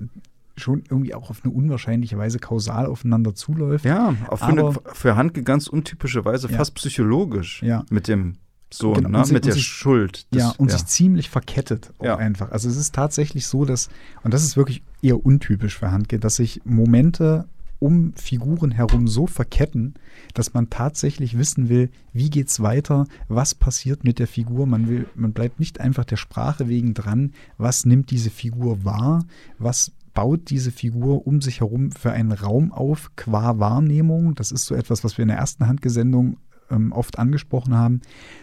schon irgendwie auch auf eine unwahrscheinliche Weise kausal aufeinander zuläuft. Ja, auf eine, Aber- für Handke ganz untypische Weise, Ja. fast psychologisch Ja. mit dem Sohn, Genau, ne? sich- mit der sich- Schuld. des- ja, und sich ziemlich verkettet auch Ja. einfach. Also es ist tatsächlich so, dass, und das ist wirklich eher untypisch für Handke, dass sich Momente um Figuren herum so verketten, dass man tatsächlich wissen will, wie geht's weiter, was passiert mit der Figur. Man will, man bleibt nicht einfach der Sprache wegen dran, was nimmt diese Figur wahr, was baut diese Figur um sich herum für einen Raum auf, qua Wahrnehmung. Das ist so etwas, was wir in der ersten Handgesendung ähm, oft angesprochen haben,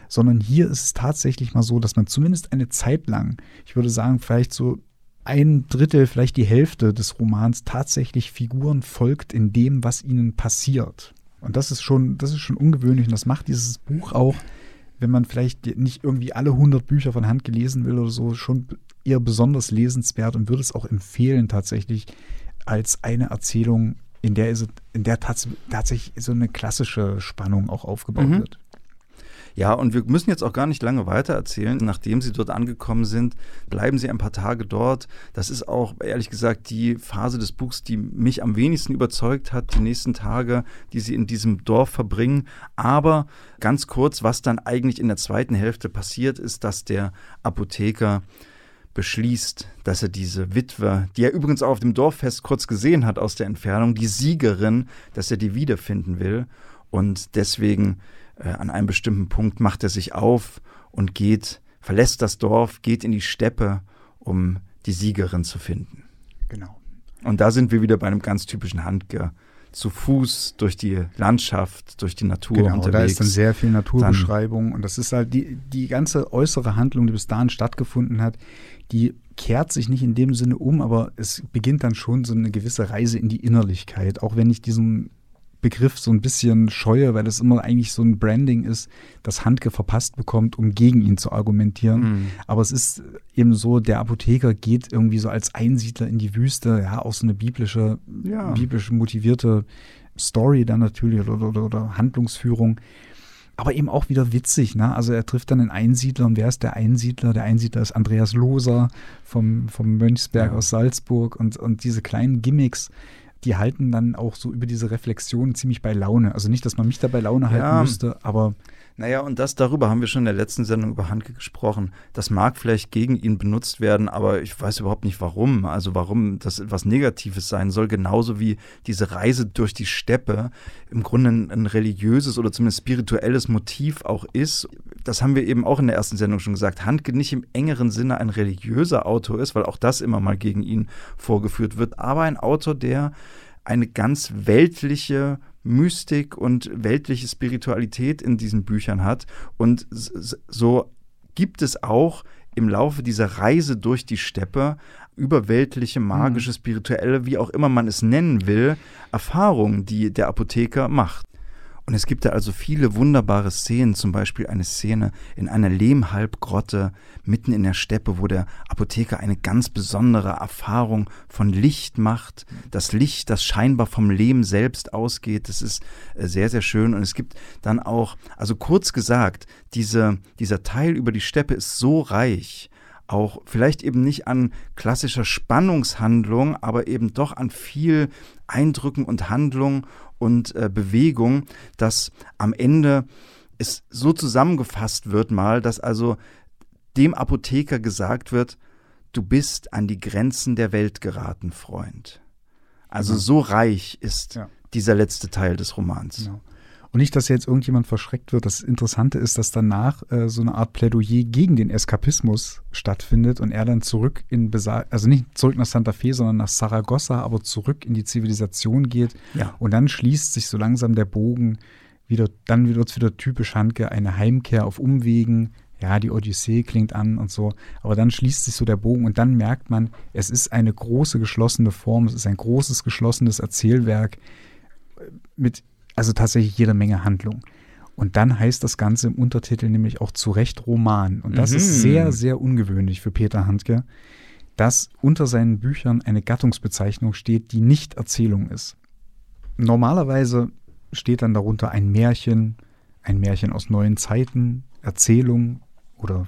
sondern hier ist es tatsächlich mal so, dass man zumindest eine Zeit lang, ich würde sagen, vielleicht so ein Drittel, vielleicht die Hälfte des Romans tatsächlich Figuren folgt in dem, was ihnen passiert. Und das ist schon, das ist schon ungewöhnlich und das macht dieses Buch auch, wenn man vielleicht nicht irgendwie alle 100 Bücher von Hand gelesen will oder so, schon eher besonders lesenswert und würde es auch empfehlen tatsächlich als eine Erzählung, in der, ist, in der tats tatsächlich so eine klassische Spannung auch aufgebaut Mhm. wird. Ja, und wir müssen jetzt auch gar nicht lange weiter erzählen. Nachdem sie dort angekommen sind, bleiben sie ein paar Tage dort. Das ist auch, ehrlich gesagt, die Phase des Buchs, die mich am wenigsten überzeugt hat, die nächsten Tage, die sie in diesem Dorf verbringen. Aber ganz kurz, was dann eigentlich in der zweiten Hälfte passiert, ist, dass der Apotheker beschließt, dass er diese Witwe, die er übrigens auch auf dem Dorffest kurz gesehen hat aus der Entfernung, die Siegerin, dass er die wiederfinden will. Und deswegen äh, an einem bestimmten Punkt macht er sich auf und geht, verlässt das Dorf, geht in die Steppe, um die Siegerin zu finden. Genau. Und da sind wir wieder bei einem ganz typischen Handke. Zu Fuß durch die Landschaft, durch die Natur Genau, unterwegs. da ist dann sehr viel Naturbeschreibung und das ist halt die, die ganze äußere Handlung, die bis dahin stattgefunden hat, die kehrt sich nicht in dem Sinne um, aber es beginnt dann schon so eine gewisse Reise in die Innerlichkeit, auch wenn ich diesen Begriff so ein bisschen scheue, weil das immer eigentlich so ein Branding ist, das Handke verpasst bekommt, um gegen ihn zu argumentieren. Mhm. Aber es ist eben so, der Apotheker geht irgendwie so als Einsiedler in die Wüste, ja, auch so eine biblische, Ja. biblisch motivierte Story dann natürlich oder, oder, oder Handlungsführung. Aber eben auch wieder witzig, ne? Also er trifft dann einen Einsiedler und wer ist der Einsiedler? Der Einsiedler ist Andreas Loser vom, vom Mönchsberg Ja. aus Salzburg und, und diese kleinen Gimmicks die halten dann auch so über diese Reflexion ziemlich bei Laune. Also nicht, dass man mich da bei Laune halten Ja. müsste, aber Naja, und das darüber haben wir schon in der letzten Sendung über Handke gesprochen. Das mag vielleicht gegen ihn benutzt werden, aber ich weiß überhaupt nicht warum. Also warum das etwas Negatives sein soll, genauso wie diese Reise durch die Steppe im Grunde ein, ein religiöses oder zumindest spirituelles Motiv auch ist. Das haben wir eben auch in der ersten Sendung schon gesagt. Handke nicht im engeren Sinne ein religiöser Autor ist, weil auch das immer mal gegen ihn vorgeführt wird, aber ein Autor, der eine ganz weltliche Mystik und weltliche Spiritualität in diesen Büchern hat. Und so gibt es auch im Laufe dieser Reise durch die Steppe überweltliche, magische, spirituelle, wie auch immer man es nennen will, Erfahrungen, die der Apotheker macht. Und es gibt da also viele wunderbare Szenen, zum Beispiel eine Szene in einer Lehmhalbgrotte mitten in der Steppe, wo der Apotheker eine ganz besondere Erfahrung von Licht macht. Das Licht, das scheinbar vom Lehm selbst ausgeht, das ist äh, sehr, sehr schön. Und es gibt dann auch, also kurz gesagt, diese, dieser Teil über die Steppe ist so reich, auch vielleicht eben nicht an klassischer Spannungshandlung, aber eben doch an viel Eindrücken und Handlung und äh, Bewegung, dass am Ende es so zusammengefasst wird mal, dass also dem Apotheker gesagt wird, du bist an die Grenzen der Welt geraten, Freund. Also Ja. so reich ist Ja. dieser letzte Teil des Romans. Genau. Und nicht, dass jetzt irgendjemand verschreckt wird. Das Interessante ist, dass danach äh, so eine Art Plädoyer gegen den Eskapismus stattfindet und er dann zurück in Besa also nicht zurück nach Santa Fe, sondern nach Saragossa, aber zurück in die Zivilisation geht. Ja. Und dann schließt sich so langsam der Bogen wieder, dann wird es wieder typisch Handke, eine Heimkehr auf Umwegen. Ja, die Odyssee klingt an und so, aber dann schließt sich so der Bogen und dann merkt man, es ist eine große geschlossene Form, es ist ein großes geschlossenes Erzählwerk mit also tatsächlich jede Menge Handlung. Und dann heißt das Ganze im Untertitel nämlich auch zu Recht Roman. Und das Mhm. ist sehr, sehr ungewöhnlich für Peter Handke, dass unter seinen Büchern eine Gattungsbezeichnung steht, die nicht Erzählung ist. Normalerweise steht dann darunter ein Märchen, ein Märchen aus neuen Zeiten, Erzählung oder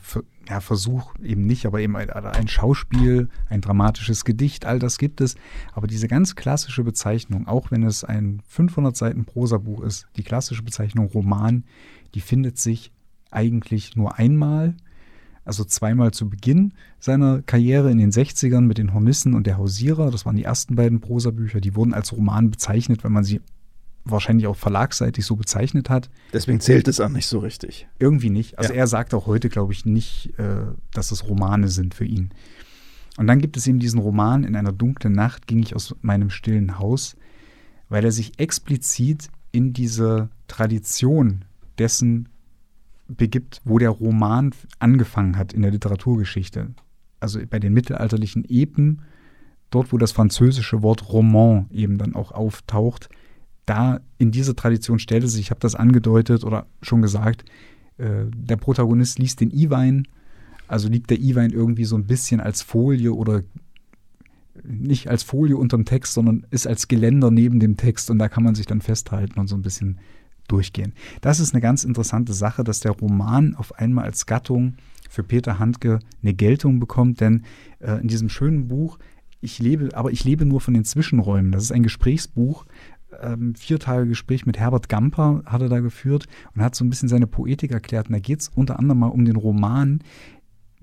ja, Versuch eben nicht, aber eben ein, ein Schauspiel, ein dramatisches Gedicht, all das gibt es. Aber diese ganz klassische Bezeichnung, auch wenn es ein 500 Seiten Prosabuch ist, die klassische Bezeichnung Roman, die findet sich eigentlich nur einmal, also zweimal zu Beginn seiner Karriere in den 60ern mit den Hornissen und der Hausierer. Das waren die ersten beiden Prosabücher. Die wurden als Roman bezeichnet, weil man sie wahrscheinlich auch verlagsseitig so bezeichnet hat. Deswegen zählt es auch nicht so richtig. Irgendwie nicht. Also Ja. er sagt auch heute, glaube ich, nicht, äh, dass es Romane sind für ihn. Und dann gibt es eben diesen Roman, in einer dunklen Nacht ging ich aus meinem stillen Haus, weil er sich explizit in diese Tradition dessen begibt, wo der Roman angefangen hat in der Literaturgeschichte. Also bei den mittelalterlichen Epen, dort wo das französische Wort Roman eben dann auch auftaucht, da in dieser Tradition stellte sich, ich habe das angedeutet oder schon gesagt, äh, der Protagonist liest den I-Wein, also liegt der I-Wein irgendwie so ein bisschen als Folie oder nicht als Folie unterm Text, sondern ist als Geländer neben dem Text und da kann man sich dann festhalten und so ein bisschen durchgehen. Das ist eine ganz interessante Sache, dass der Roman auf einmal als Gattung für Peter Handke eine Geltung bekommt, denn äh, in diesem schönen Buch, ich lebe, aber ich lebe nur von den Zwischenräumen. Das ist ein Gesprächsbuch, ähm, vier Tage Gespräch mit Herbert Gamper hat er da geführt und hat so ein bisschen seine Poetik erklärt. Und da geht es unter anderem mal um den Roman,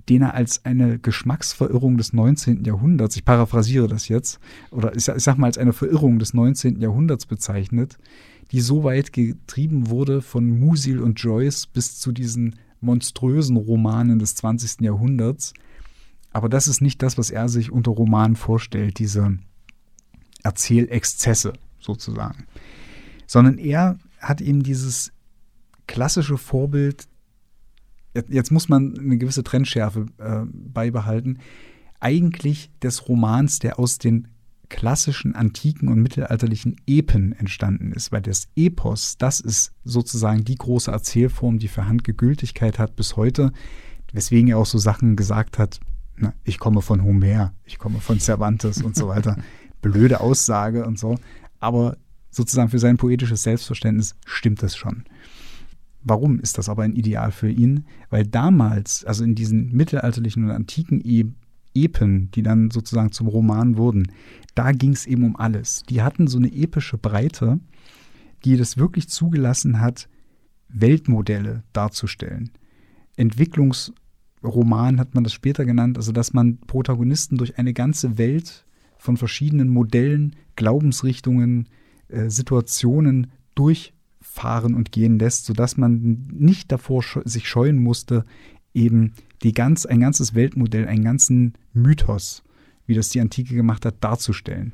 den er als eine Geschmacksverirrung des 19. Jahrhunderts, ich paraphrasiere das jetzt, oder ich ich sag mal als eine Verirrung des 19. Jahrhunderts bezeichnet, die so weit getrieben wurde von Musil und Joyce bis zu diesen monströsen Romanen des 20. Jahrhunderts. Aber das ist nicht das, was er sich unter Roman vorstellt, diese Erzählexzesse sozusagen. Sondern er hat eben dieses klassische Vorbild, jetzt muss man eine gewisse Trendschärfe äh, beibehalten, eigentlich des Romans, der aus den klassischen antiken und mittelalterlichen Epen entstanden ist, weil das Epos, das ist sozusagen die große Erzählform, die für Handke Gültigkeit hat bis heute, weswegen er auch so Sachen gesagt hat, na, ich komme von Homer, ich komme von Cervantes und so weiter. Blöde Aussage und so, aber sozusagen für sein poetisches Selbstverständnis stimmt das schon. Warum ist das aber ein Ideal für ihn? Weil damals, also in diesen mittelalterlichen und antiken e Epen, die dann sozusagen zum Roman wurden, da ging es eben um alles. Die hatten so eine epische Breite, die das wirklich zugelassen hat, Weltmodelle darzustellen. Entwicklungsroman hat man das später genannt, also dass man Protagonisten durch eine ganze Welt von verschiedenen Modellen, Glaubensrichtungen, äh, Situationen durchfahren und gehen lässt, sodass man nicht davor sich scheuen musste, eben die ganz, ein ganzes Weltmodell, einen ganzen Mythos, wie das die Antike gemacht hat, darzustellen.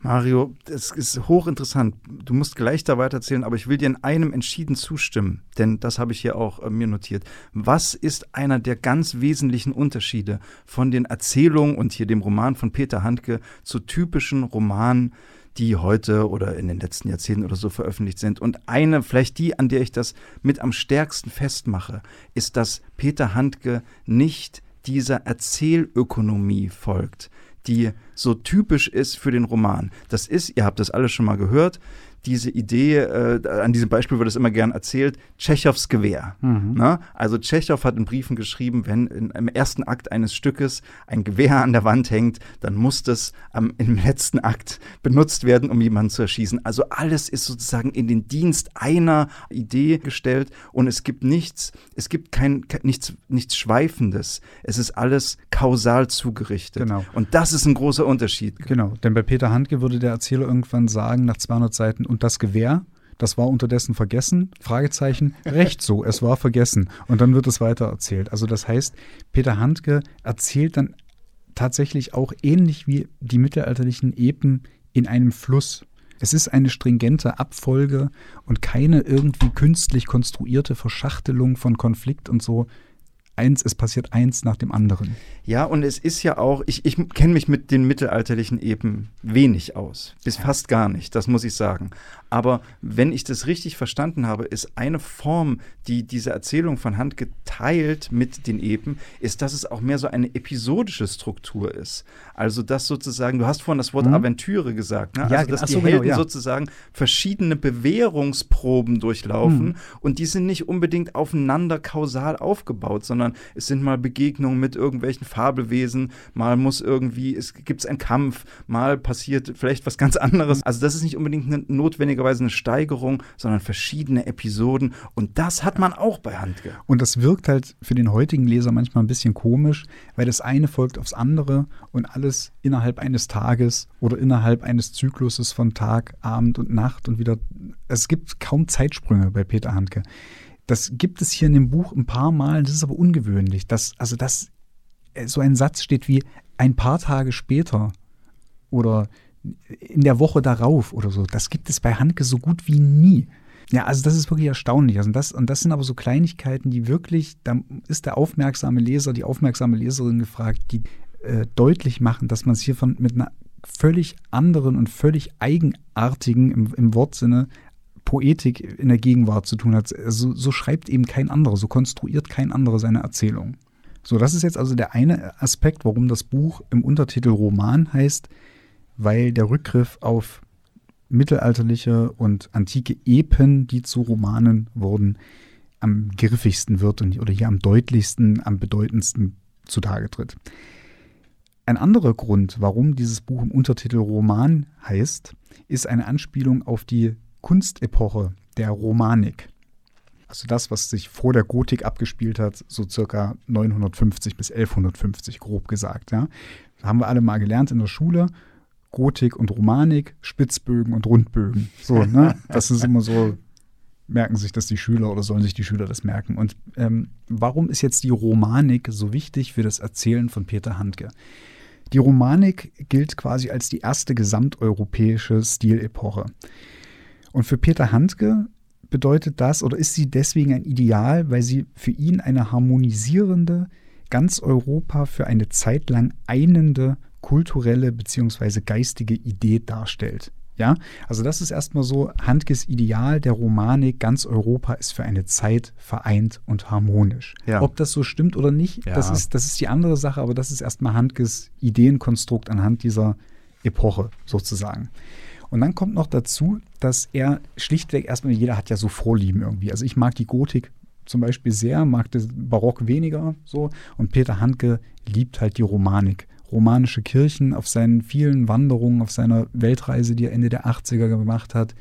Mario, das ist hochinteressant. Du musst gleich da weiterzählen, aber ich will dir in einem entschieden zustimmen, denn das habe ich hier auch äh, mir notiert. Was ist einer der ganz wesentlichen Unterschiede von den Erzählungen und hier dem Roman von Peter Handke zu typischen Romanen, die heute oder in den letzten Jahrzehnten oder so veröffentlicht sind. Und eine, vielleicht die, an der ich das mit am stärksten festmache, ist, dass Peter Handke nicht dieser Erzählökonomie folgt, die so typisch ist für den Roman. Das ist, ihr habt das alle schon mal gehört, diese Idee, äh, an diesem Beispiel wird es immer gern erzählt, Tschechows Gewehr. Mhm. Ne? Also Tschechow hat in Briefen geschrieben, wenn in, im ersten Akt eines Stückes ein Gewehr an der Wand hängt, dann muss das am, im letzten Akt benutzt werden, um jemanden zu erschießen. Also alles ist sozusagen in den Dienst einer Idee gestellt und es gibt nichts, es gibt kein, kein nichts, nichts Schweifendes. Es ist alles kausal zugerichtet. Genau. Und das ist ein großer Unterschied. Genau, denn bei Peter Handke würde der Erzähler irgendwann sagen, nach 200 Seiten, und das Gewehr, das war unterdessen vergessen? Fragezeichen. Recht so, es war vergessen. Und dann wird es weiter erzählt. Also das heißt, Peter Handke erzählt dann tatsächlich auch ähnlich wie die mittelalterlichen Epen in einem Fluss. Es ist eine stringente Abfolge und keine irgendwie künstlich konstruierte Verschachtelung von Konflikt und so, eins, es passiert eins nach dem anderen. Ja, und es ist ja auch, ich, ich kenne mich mit den mittelalterlichen Epen wenig aus, bis fast gar nicht, das muss ich sagen. Aber wenn ich das richtig verstanden habe, ist eine Form, die diese Erzählung von Hand geteilt mit den Epen, ist, dass es auch mehr so eine episodische Struktur ist. Also, dass sozusagen, du hast vorhin das Wort mhm. Aventüre gesagt, ne? ja, also, dass die so, Helden genau, ja. sozusagen verschiedene Bewährungsproben durchlaufen mhm. und die sind nicht unbedingt aufeinander kausal aufgebaut, sondern es sind mal Begegnungen mit irgendwelchen Fabelwesen, mal muss irgendwie, es gibt einen Kampf, mal passiert vielleicht was ganz anderes. Also das ist nicht unbedingt eine, notwendigerweise eine Steigerung, sondern verschiedene Episoden und das hat man auch bei Handke. Und das wirkt halt für den heutigen Leser manchmal ein bisschen komisch, weil das eine folgt aufs andere und alles innerhalb eines Tages oder innerhalb eines Zykluses von Tag, Abend und Nacht und wieder. Es gibt kaum Zeitsprünge bei Peter Handke. Das gibt es hier in dem Buch ein paar Mal, das ist aber ungewöhnlich. Dass, also das äh, so ein Satz steht wie ein paar Tage später oder in der Woche darauf oder so. Das gibt es bei Handke so gut wie nie. Ja, also das ist wirklich erstaunlich. Also das, und das sind aber so Kleinigkeiten, die wirklich, da ist der aufmerksame Leser, die aufmerksame Leserin gefragt, die äh, deutlich machen, dass man es hier von, mit einer völlig anderen und völlig eigenartigen im, im Wortsinne Poetik in der Gegenwart zu tun hat. Also, so schreibt eben kein anderer, so konstruiert kein anderer seine Erzählung. So, das ist jetzt also der eine Aspekt, warum das Buch im Untertitel Roman heißt, weil der Rückgriff auf mittelalterliche und antike Epen, die zu Romanen wurden, am griffigsten wird und, oder hier am deutlichsten, am bedeutendsten zutage tritt. Ein anderer Grund, warum dieses Buch im Untertitel Roman heißt, ist eine Anspielung auf die Kunstepoche der Romanik also das, was sich vor der Gotik abgespielt hat, so circa 950 bis 1150, grob gesagt. Ja. haben wir alle mal gelernt in der Schule. Gotik und Romanik, Spitzbögen und Rundbögen. So, ne? Das ist immer so, merken sich das die Schüler oder sollen sich die Schüler das merken? Und ähm, warum ist jetzt die Romanik so wichtig für das Erzählen von Peter Handke? Die Romanik gilt quasi als die erste gesamteuropäische Stilepoche. Und für Peter Handke bedeutet das oder ist sie deswegen ein Ideal, weil sie für ihn eine harmonisierende, ganz Europa für eine Zeit lang einende kulturelle bzw. geistige Idee darstellt. Ja, also das ist erstmal so Handkes Ideal der Romanik, ganz Europa ist für eine Zeit vereint und harmonisch. Ja. Ob das so stimmt oder nicht, ja. das, ist, das ist die andere Sache, aber das ist erstmal Handkes Ideenkonstrukt anhand dieser Epoche sozusagen. Und dann kommt noch dazu, dass er schlichtweg erstmal, jeder hat ja so Vorlieben irgendwie. Also ich mag die Gotik zum Beispiel sehr, mag das Barock weniger so. Und Peter Handke liebt halt die Romanik. romanische Kirchen auf seinen vielen Wanderungen, auf seiner Weltreise, die er Ende der 80er gemacht hat,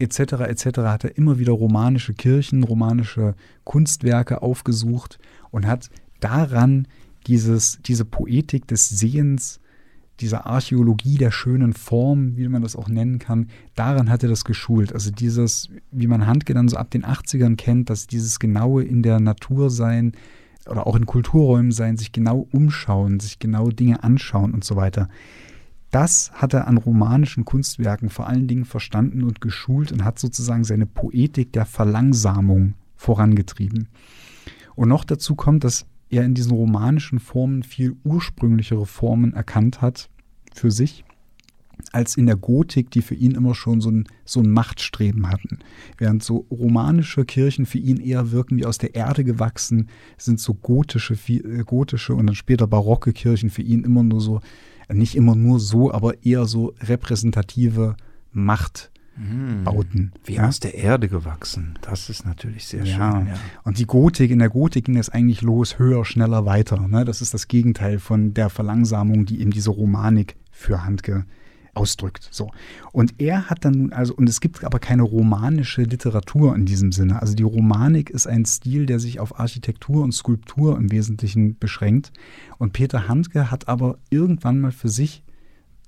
etc. etc. hat er immer wieder romanische Kirchen, romanische Kunstwerke aufgesucht und hat daran dieses, diese Poetik des Sehens, dieser Archäologie der schönen Form, wie man das auch nennen kann, daran hat er das geschult. Also dieses, wie man Handke dann so ab den 80ern kennt, dass dieses genaue in der Natur sein oder auch in Kulturräumen sein, sich genau umschauen, sich genau Dinge anschauen und so weiter. Das hat er an romanischen Kunstwerken vor allen Dingen verstanden und geschult und hat sozusagen seine Poetik der Verlangsamung vorangetrieben. Und noch dazu kommt, dass er in diesen romanischen Formen viel ursprünglichere Formen erkannt hat für sich, als in der Gotik, die für ihn immer schon so ein, so ein Machtstreben hatten. Während so romanische Kirchen für ihn eher wirken wie aus der Erde gewachsen, sind so gotische, äh, gotische und dann später barocke Kirchen für ihn immer nur so, nicht immer nur so, aber eher so repräsentative Macht. Hm. Bauten. Wie ja? aus der Erde gewachsen. Das ist natürlich sehr ja. schön. Ja. Und die Gotik, in der Gotik ging es eigentlich los, höher, schneller, weiter. Ne? Das ist das Gegenteil von der Verlangsamung, die eben diese Romanik für Handke ausdrückt. So. Und er hat dann nun, also, und es gibt aber keine romanische Literatur in diesem Sinne. Also die Romanik ist ein Stil, der sich auf Architektur und Skulptur im Wesentlichen beschränkt. Und Peter Handke hat aber irgendwann mal für sich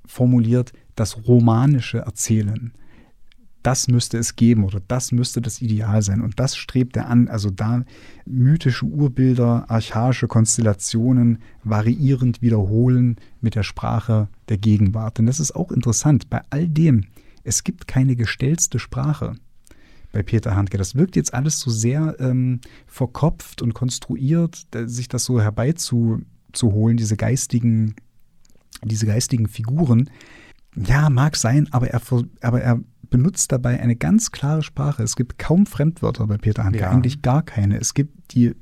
formuliert, das romanische Erzählen das müsste es geben oder das müsste das Ideal sein. Und das strebt er an. Also da mythische Urbilder, archaische Konstellationen variierend wiederholen mit der Sprache der Gegenwart. Denn das ist auch interessant. Bei all dem, es gibt keine gestellte Sprache bei Peter Handke. Das wirkt jetzt alles so sehr ähm, verkopft und konstruiert, sich das so herbeizuholen, diese geistigen, diese geistigen Figuren. Ja, mag sein, aber er, aber er benutzt dabei eine ganz klare Sprache. Es gibt kaum Fremdwörter bei Peter Handke, ja. eigentlich gar keine. Es gibt die,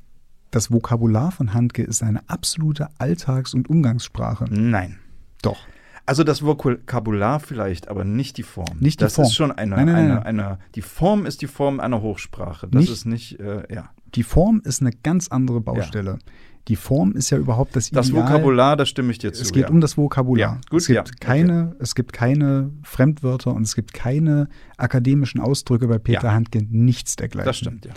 das Vokabular von Handke ist eine absolute Alltags- und Umgangssprache. Nein. Doch. Also das Vokabular vielleicht, aber nicht die Form. Nicht die das Form. ist schon eine, nein, nein, eine, eine, die Form ist die Form einer Hochsprache. Das nicht, ist nicht, äh, ja. Die Form ist eine ganz andere Baustelle. Ja. Die Form ist ja überhaupt das Ideal. Das Vokabular, da stimme ich dir zu. Es geht ja. um das Vokabular. Ja, gut, es, gibt ja, keine, okay. es gibt keine Fremdwörter und es gibt keine akademischen Ausdrücke bei Peter ja. Handke, nichts dergleichen. Das stimmt, ja.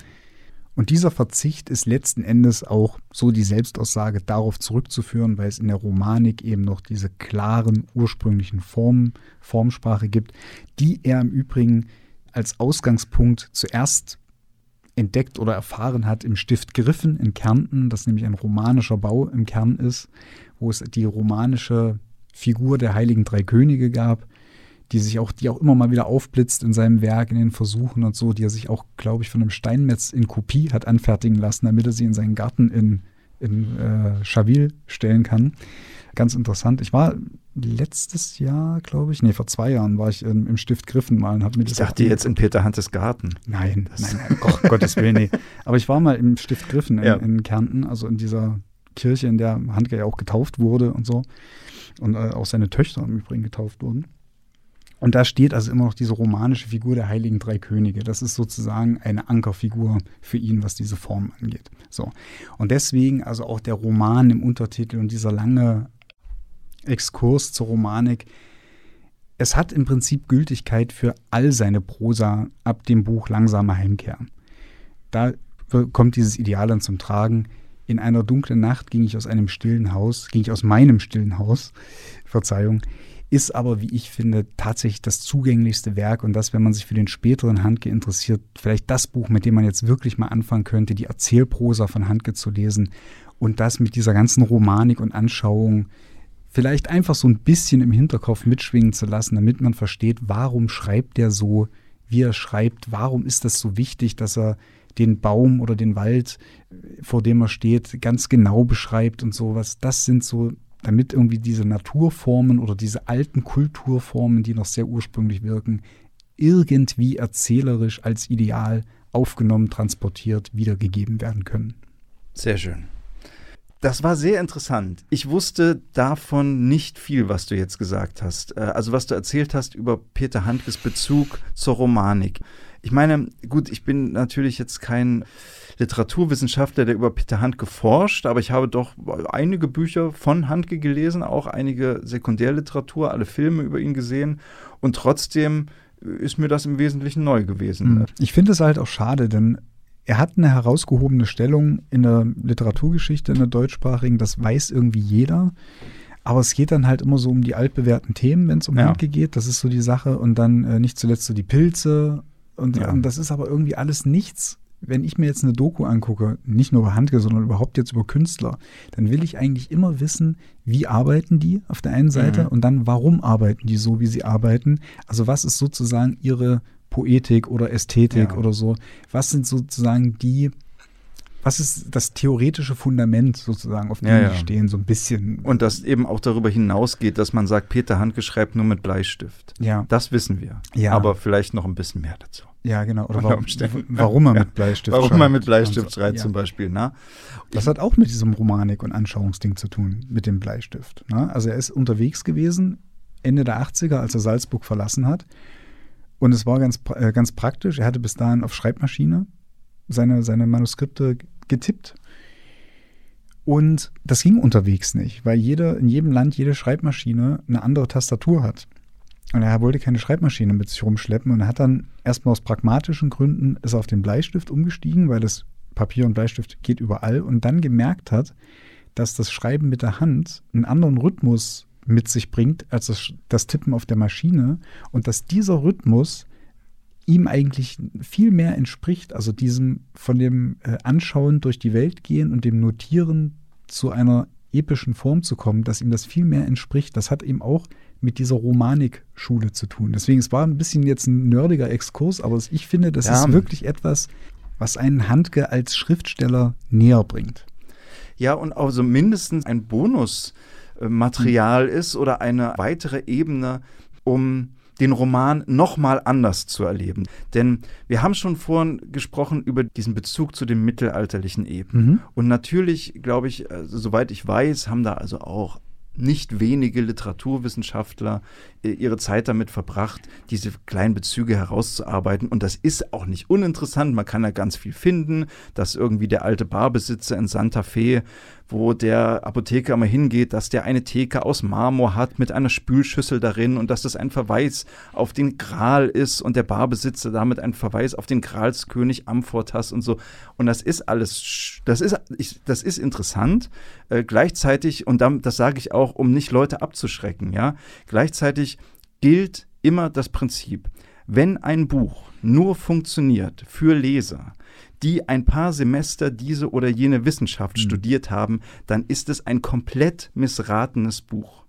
Und dieser Verzicht ist letzten Endes auch so die Selbstaussage darauf zurückzuführen, weil es in der Romanik eben noch diese klaren ursprünglichen Formen, Formsprache gibt, die er im Übrigen als Ausgangspunkt zuerst entdeckt oder erfahren hat im Stift Griffen in Kärnten, das nämlich ein romanischer Bau im Kern ist, wo es die romanische Figur der heiligen drei Könige gab, die sich auch, die auch immer mal wieder aufblitzt in seinem Werk, in den Versuchen und so, die er sich auch, glaube ich, von einem Steinmetz in Kopie hat anfertigen lassen, damit er sie in seinen Garten in, in äh, Chaville stellen kann. Ganz interessant. Ich war letztes Jahr, glaube ich, nee, vor zwei Jahren war ich im, im Stift Griffen mal und habe mir das. Ich dachte jetzt in Peter Hantes Garten. Nein, das nein, nein, oh, Gottes Willen, nee. Aber ich war mal im Stift Griffen in, ja. in Kärnten, also in dieser Kirche, in der Handke ja auch getauft wurde und so. Und äh, auch seine Töchter im Übrigen getauft wurden. Und da steht also immer noch diese romanische Figur der Heiligen Drei Könige. Das ist sozusagen eine Ankerfigur für ihn, was diese Form angeht. So. Und deswegen also auch der Roman im Untertitel und dieser lange Exkurs zur Romanik. Es hat im Prinzip Gültigkeit für all seine Prosa ab dem Buch Langsame Heimkehr. Da kommt dieses Ideal dann zum Tragen. In einer dunklen Nacht ging ich aus einem stillen Haus, ging ich aus meinem stillen Haus, Verzeihung, ist aber, wie ich finde, tatsächlich das zugänglichste Werk und das, wenn man sich für den späteren Handke interessiert, vielleicht das Buch, mit dem man jetzt wirklich mal anfangen könnte, die Erzählprosa von Handke zu lesen und das mit dieser ganzen Romanik und Anschauung vielleicht einfach so ein bisschen im Hinterkopf mitschwingen zu lassen, damit man versteht, warum schreibt er so, wie er schreibt, warum ist das so wichtig, dass er den Baum oder den Wald, vor dem er steht, ganz genau beschreibt und sowas. Das sind so, damit irgendwie diese Naturformen oder diese alten Kulturformen, die noch sehr ursprünglich wirken, irgendwie erzählerisch als Ideal aufgenommen, transportiert, wiedergegeben werden können. Sehr schön. Das war sehr interessant. Ich wusste davon nicht viel, was du jetzt gesagt hast. Äh, also was du erzählt hast über Peter Handkes Bezug zur Romanik. Ich meine, gut, ich bin natürlich jetzt kein Literaturwissenschaftler, der über Peter Handke forscht, aber ich habe doch einige Bücher von Handke gelesen, auch einige Sekundärliteratur, alle Filme über ihn gesehen und trotzdem ist mir das im Wesentlichen neu gewesen. Hm. Ich finde es halt auch schade, denn er hat eine herausgehobene Stellung in der Literaturgeschichte, in der deutschsprachigen, das weiß irgendwie jeder. Aber es geht dann halt immer so um die altbewährten Themen, wenn es um ja. Handke geht. Das ist so die Sache. Und dann äh, nicht zuletzt so die Pilze. Und, ja. und das ist aber irgendwie alles nichts. Wenn ich mir jetzt eine Doku angucke, nicht nur über Handke, sondern überhaupt jetzt über Künstler, dann will ich eigentlich immer wissen, wie arbeiten die auf der einen Seite mhm. und dann, warum arbeiten die so, wie sie arbeiten. Also was ist sozusagen ihre Poetik oder Ästhetik ja. oder so. Was sind sozusagen die, was ist das theoretische Fundament sozusagen, auf dem ja, ja. die stehen, so ein bisschen. Und das eben auch darüber hinausgeht, dass man sagt, Peter Handke schreibt nur mit Bleistift. Ja. Das wissen wir. Ja. Aber vielleicht noch ein bisschen mehr dazu. Ja, genau. Oder warum, warum er mit Bleistift Warum schreibt. er mit Bleistift so. schreibt zum Beispiel. Na? Das hat auch mit diesem Romanik- und Anschauungsding zu tun, mit dem Bleistift. Na? Also er ist unterwegs gewesen, Ende der 80er, als er Salzburg verlassen hat und es war ganz, äh, ganz praktisch. Er hatte bis dahin auf Schreibmaschine seine, seine Manuskripte getippt. Und das ging unterwegs nicht, weil jede, in jedem Land jede Schreibmaschine eine andere Tastatur hat. Und er wollte keine Schreibmaschine mit sich rumschleppen und hat dann erstmal aus pragmatischen Gründen ist auf den Bleistift umgestiegen, weil das Papier und Bleistift geht überall und dann gemerkt hat, dass das Schreiben mit der Hand einen anderen Rhythmus mit sich bringt als das, das Tippen auf der Maschine und dass dieser Rhythmus ihm eigentlich viel mehr entspricht, also diesem von dem äh, Anschauen durch die Welt gehen und dem Notieren zu einer epischen Form zu kommen, dass ihm das viel mehr entspricht. Das hat eben auch mit dieser Romanik-Schule zu tun. Deswegen, es war ein bisschen jetzt ein nerdiger Exkurs, aber ich finde, das ja. ist wirklich etwas, was einen Handke als Schriftsteller näher bringt. Ja, und also mindestens ein Bonus Material ist oder eine weitere Ebene, um den Roman nochmal anders zu erleben. Denn wir haben schon vorhin gesprochen über diesen Bezug zu den mittelalterlichen Ebenen. Mhm. Und natürlich, glaube ich, also, soweit ich weiß, haben da also auch nicht wenige Literaturwissenschaftler äh, ihre Zeit damit verbracht, diese kleinen Bezüge herauszuarbeiten. Und das ist auch nicht uninteressant. Man kann da ganz viel finden, dass irgendwie der alte Barbesitzer in Santa Fe wo der Apotheker immer hingeht, dass der eine Theke aus Marmor hat mit einer Spülschüssel darin und dass das ein Verweis auf den Gral ist und der Barbesitzer damit ein Verweis auf den Gralskönig Amfortas und so. Und das ist alles, das ist, ich, das ist interessant. Äh, gleichzeitig, und dann, das sage ich auch, um nicht Leute abzuschrecken, ja, gleichzeitig gilt immer das Prinzip, wenn ein Buch nur funktioniert für Leser, die ein paar Semester diese oder jene Wissenschaft mhm. studiert haben, dann ist es ein komplett missratenes Buch.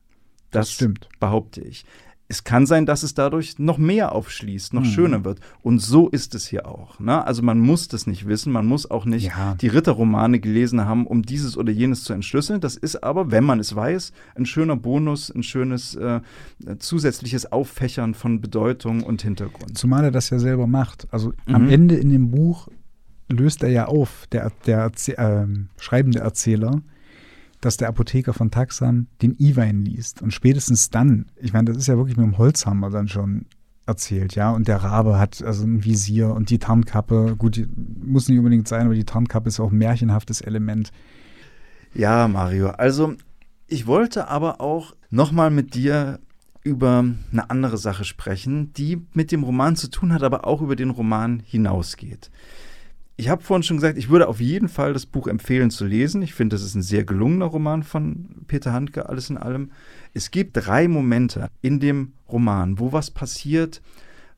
Das, das stimmt. Behaupte ich. Es kann sein, dass es dadurch noch mehr aufschließt, noch mhm. schöner wird. Und so ist es hier auch. Ne? Also man muss das nicht wissen, man muss auch nicht ja. die Ritterromane gelesen haben, um dieses oder jenes zu entschlüsseln. Das ist aber, wenn man es weiß, ein schöner Bonus, ein schönes äh, zusätzliches Auffächern von Bedeutung und Hintergrund. Zumal er das ja selber macht. Also mhm. am Ende in dem Buch löst er ja auf, der, der äh, schreibende Erzähler, dass der Apotheker von Taxam den Iwein liest. Und spätestens dann, ich meine, das ist ja wirklich mit dem Holzhammer dann schon erzählt, ja. Und der Rabe hat also ein Visier und die Tarnkappe, gut, muss nicht unbedingt sein, aber die Tarnkappe ist auch ein märchenhaftes Element. Ja, Mario, also ich wollte aber auch nochmal mit dir über eine andere Sache sprechen, die mit dem Roman zu tun hat, aber auch über den Roman hinausgeht ich habe vorhin schon gesagt, ich würde auf jeden Fall das Buch empfehlen zu lesen. Ich finde, das ist ein sehr gelungener Roman von Peter Handke, alles in allem. Es gibt drei Momente in dem Roman, wo was passiert,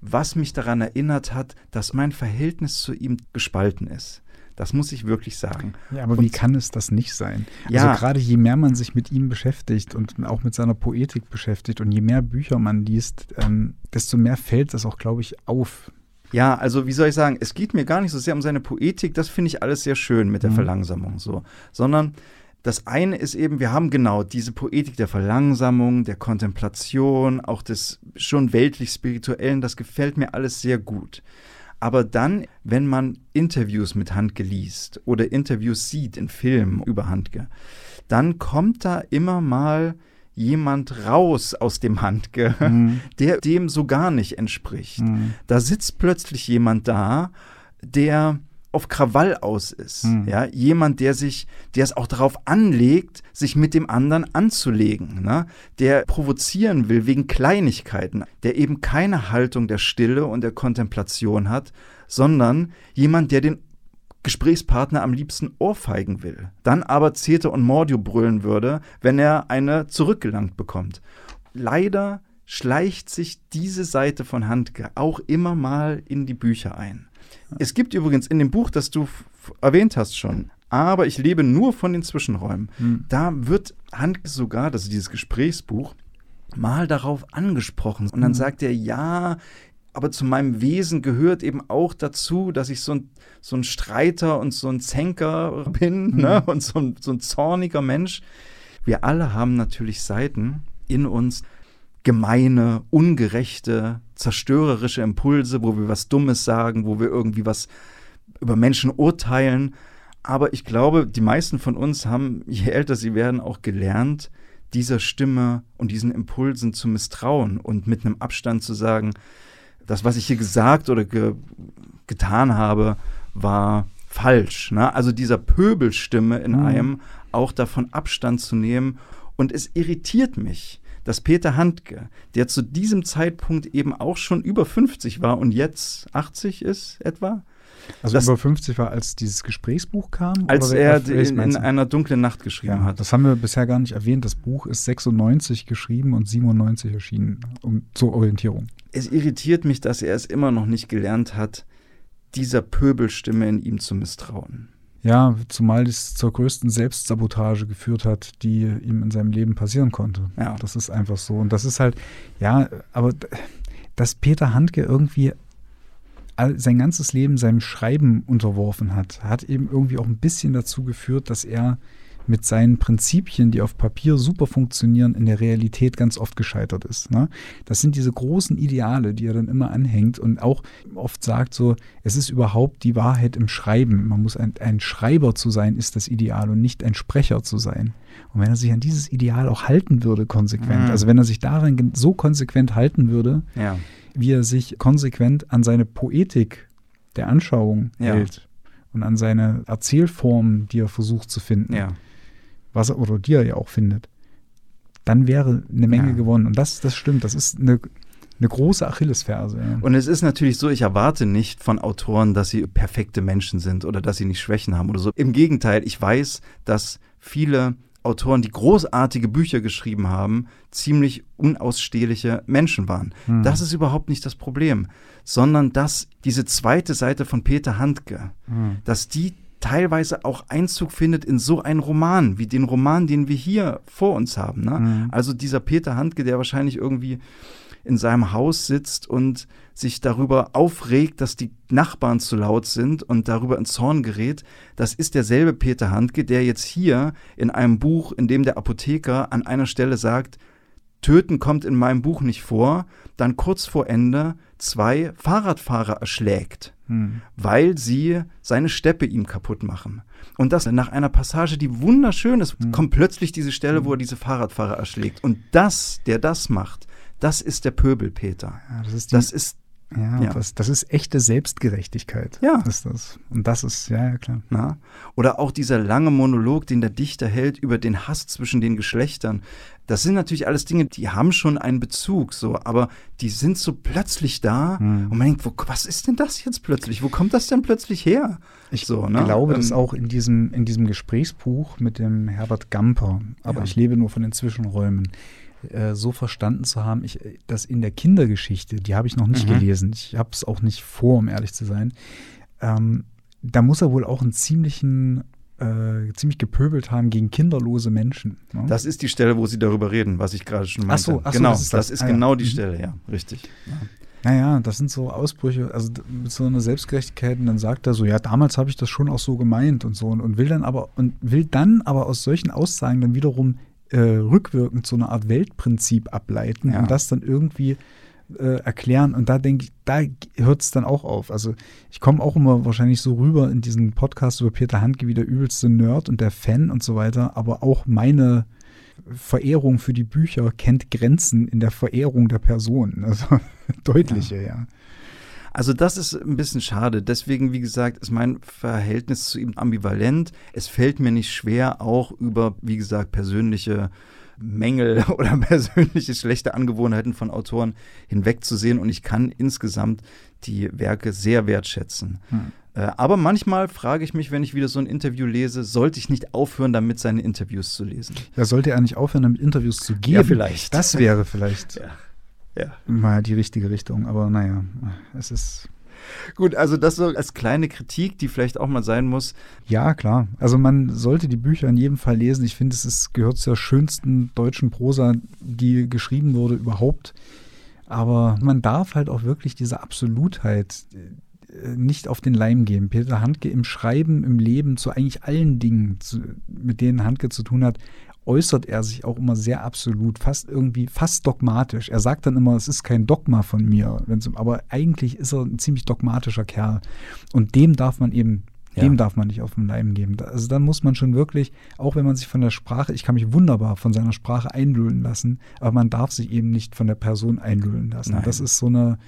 was mich daran erinnert hat, dass mein Verhältnis zu ihm gespalten ist. Das muss ich wirklich sagen. Ja, aber und, wie kann es das nicht sein? Ja, also gerade je mehr man sich mit ihm beschäftigt und auch mit seiner Poetik beschäftigt und je mehr Bücher man liest, ähm, desto mehr fällt das auch, glaube ich, auf. Ja, also wie soll ich sagen, es geht mir gar nicht so sehr um seine Poetik, das finde ich alles sehr schön mit der mhm. Verlangsamung so, sondern das eine ist eben, wir haben genau diese Poetik der Verlangsamung, der Kontemplation, auch des schon weltlich-spirituellen, das gefällt mir alles sehr gut. Aber dann, wenn man Interviews mit Handke liest oder Interviews sieht in Filmen über Handke, dann kommt da immer mal jemand raus aus dem Handke, mhm. der dem so gar nicht entspricht. Mhm. Da sitzt plötzlich jemand da, der auf Krawall aus ist. Mhm. Ja, jemand, der sich, der es auch darauf anlegt, sich mit dem anderen anzulegen, ne? der provozieren will wegen Kleinigkeiten, der eben keine Haltung der Stille und der Kontemplation hat, sondern jemand, der den Gesprächspartner am liebsten ohrfeigen will, dann aber Zete und Mordio brüllen würde, wenn er eine zurückgelangt bekommt. Leider schleicht sich diese Seite von Handke auch immer mal in die Bücher ein. Es gibt übrigens in dem Buch, das du erwähnt hast schon, aber ich lebe nur von den Zwischenräumen. Hm. Da wird Handke sogar, das ist dieses Gesprächsbuch, mal darauf angesprochen. Und dann hm. sagt er, ja, aber zu meinem Wesen gehört eben auch dazu, dass ich so ein, so ein Streiter und so ein Zänker bin mhm. ne? und so ein, so ein zorniger Mensch. Wir alle haben natürlich Seiten in uns, gemeine, ungerechte, zerstörerische Impulse, wo wir was Dummes sagen, wo wir irgendwie was über Menschen urteilen. Aber ich glaube, die meisten von uns haben, je älter sie werden, auch gelernt, dieser Stimme und diesen Impulsen zu misstrauen und mit einem Abstand zu sagen, das, was ich hier gesagt oder ge getan habe, war falsch. Ne? Also dieser Pöbelstimme in mhm. einem auch davon Abstand zu nehmen. Und es irritiert mich, dass Peter Handke, der zu diesem Zeitpunkt eben auch schon über 50 war und jetzt 80 ist etwa, also das, über 50 war, als dieses Gesprächsbuch kam? Als er in, in, einer dunklen Nacht geschrieben ja, hat. Das haben wir bisher gar nicht erwähnt. Das Buch ist 96 geschrieben und 97 erschienen, um, zur Orientierung. Es irritiert mich, dass er es immer noch nicht gelernt hat, dieser Pöbelstimme in ihm zu misstrauen. Ja, zumal es zur größten Selbstsabotage geführt hat, die ihm in seinem Leben passieren konnte. Ja. Das ist einfach so. Und das ist halt, ja, aber dass Peter Handke irgendwie sein ganzes Leben seinem Schreiben unterworfen hat, hat eben irgendwie auch ein bisschen dazu geführt, dass er mit seinen Prinzipien, die auf Papier super funktionieren, in der Realität ganz oft gescheitert ist. Ne? Das sind diese großen Ideale, die er dann immer anhängt und auch oft sagt so, es ist überhaupt die Wahrheit im Schreiben. Man muss ein, ein Schreiber zu sein, ist das Ideal und nicht ein Sprecher zu sein. Und wenn er sich an dieses Ideal auch halten würde, konsequent, mhm. also wenn er sich daran so konsequent halten würde, ja wie er sich konsequent an seine Poetik der Anschauung ja. hält und an seine Erzählformen, die er versucht zu finden, ja. Was er oder er ja auch findet, dann wäre eine Menge ja. gewonnen. Und das, das stimmt, das ist eine, eine große Achillesferse. Ja. Und es ist natürlich so, ich erwarte nicht von Autoren, dass sie perfekte Menschen sind oder dass sie nicht Schwächen haben oder so. Im Gegenteil, ich weiß, dass viele Autoren, die großartige Bücher geschrieben haben, ziemlich unausstehliche Menschen waren. Hm. Das ist überhaupt nicht das Problem, sondern dass diese zweite Seite von Peter Handke, hm. dass die teilweise auch Einzug findet in so einen Roman, wie den Roman, den wir hier vor uns haben. Ne? Hm. Also dieser Peter Handke, der wahrscheinlich irgendwie in seinem Haus sitzt und sich darüber aufregt, dass die Nachbarn zu laut sind und darüber in Zorn gerät, das ist derselbe Peter Handke, der jetzt hier in einem Buch, in dem der Apotheker an einer Stelle sagt, Töten kommt in meinem Buch nicht vor, dann kurz vor Ende zwei Fahrradfahrer erschlägt, hm. weil sie seine Steppe ihm kaputt machen. Und das nach einer Passage, die wunderschön ist, hm. kommt plötzlich diese Stelle, wo er diese Fahrradfahrer erschlägt. Und das, der das macht, das ist der Pöbel, Peter. Ja, das ist, das ist ja, ja. Das, das, ist echte Selbstgerechtigkeit. Ja. Ist das. Und das ist, ja, ja, klar. Na? Oder auch dieser lange Monolog, den der Dichter hält über den Hass zwischen den Geschlechtern. Das sind natürlich alles Dinge, die haben schon einen Bezug, so, aber die sind so plötzlich da hm. und man denkt, wo, was ist denn das jetzt plötzlich? Wo kommt das denn plötzlich her? Ich so, ne? glaube, ähm, das auch in diesem, in diesem Gesprächsbuch mit dem Herbert Gamper, aber ja. ich lebe nur von den Zwischenräumen äh, so verstanden zu haben, ich, dass in der Kindergeschichte, die habe ich noch nicht mhm. gelesen, ich habe es auch nicht vor, um ehrlich zu sein, ähm, da muss er wohl auch einen ziemlichen äh, ziemlich gepöbelt haben gegen kinderlose Menschen. Ne? Das ist die Stelle, wo sie darüber reden, was ich gerade schon meinte. Ach so, ach genau, so, das ist, das. das ist ah, genau ja. die mhm. Stelle, ja, richtig. Ja. Naja, das sind so Ausbrüche, also mit so einer Selbstgerechtigkeit und dann sagt er so, ja, damals habe ich das schon auch so gemeint und so und, und will dann aber und will dann aber aus solchen Aussagen dann wiederum äh, rückwirkend so eine Art Weltprinzip ableiten ja. und das dann irgendwie äh, erklären. Und da denke ich, da hört es dann auch auf. Also ich komme auch immer wahrscheinlich so rüber in diesen Podcast über Peter Handke wie der übelste Nerd und der Fan und so weiter. Aber auch meine Verehrung für die Bücher kennt Grenzen in der Verehrung der Person. Also deutliche, ja. ja. Also das ist ein bisschen schade. Deswegen, wie gesagt, ist mein Verhältnis zu ihm ambivalent. Es fällt mir nicht schwer, auch über, wie gesagt, persönliche Mängel oder persönliche schlechte Angewohnheiten von Autoren hinwegzusehen. Und ich kann insgesamt die Werke sehr wertschätzen. Hm. Äh, aber manchmal frage ich mich, wenn ich wieder so ein Interview lese, sollte ich nicht aufhören, damit seine Interviews zu lesen? Ja, sollte er nicht aufhören, damit Interviews zu geben? Ja, vielleicht. Das wäre vielleicht. ja ja. mal die richtige Richtung. Aber naja, es ist. Gut, also das so als kleine Kritik, die vielleicht auch mal sein muss. Ja, klar. Also man sollte die Bücher in jedem Fall lesen. Ich finde, es ist, gehört zur schönsten deutschen Prosa, die geschrieben wurde überhaupt. Aber man darf halt auch wirklich diese Absolutheit äh, nicht auf den Leim gehen. Peter Handke im Schreiben, im Leben, zu eigentlich allen Dingen, zu, mit denen Handke zu tun hat, äußert er sich auch immer sehr absolut, fast irgendwie, fast dogmatisch. Er sagt dann immer, es ist kein Dogma von mir, aber eigentlich ist er ein ziemlich dogmatischer Kerl. Und dem darf man eben, ja. dem darf man nicht auf den Leim geben. Also dann muss man schon wirklich, auch wenn man sich von der Sprache, ich kann mich wunderbar von seiner Sprache einlullen lassen, aber man darf sich eben nicht von der Person einlullen lassen. Nein. Das ist so eine,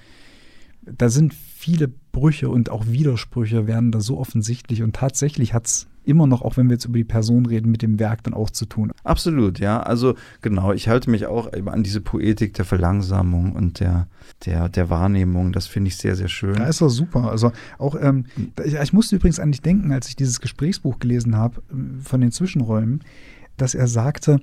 da sind viele Brüche und auch Widersprüche werden da so offensichtlich und tatsächlich hat es immer noch, auch wenn wir jetzt über die Person reden, mit dem Werk dann auch zu tun. Absolut, ja. Also genau, ich halte mich auch an diese Poetik der Verlangsamung und der, der, der Wahrnehmung. Das finde ich sehr, sehr schön. Da ist er super. Also auch, ähm, ich, ich musste übrigens an dich denken, als ich dieses Gesprächsbuch gelesen habe von den Zwischenräumen, dass er sagte,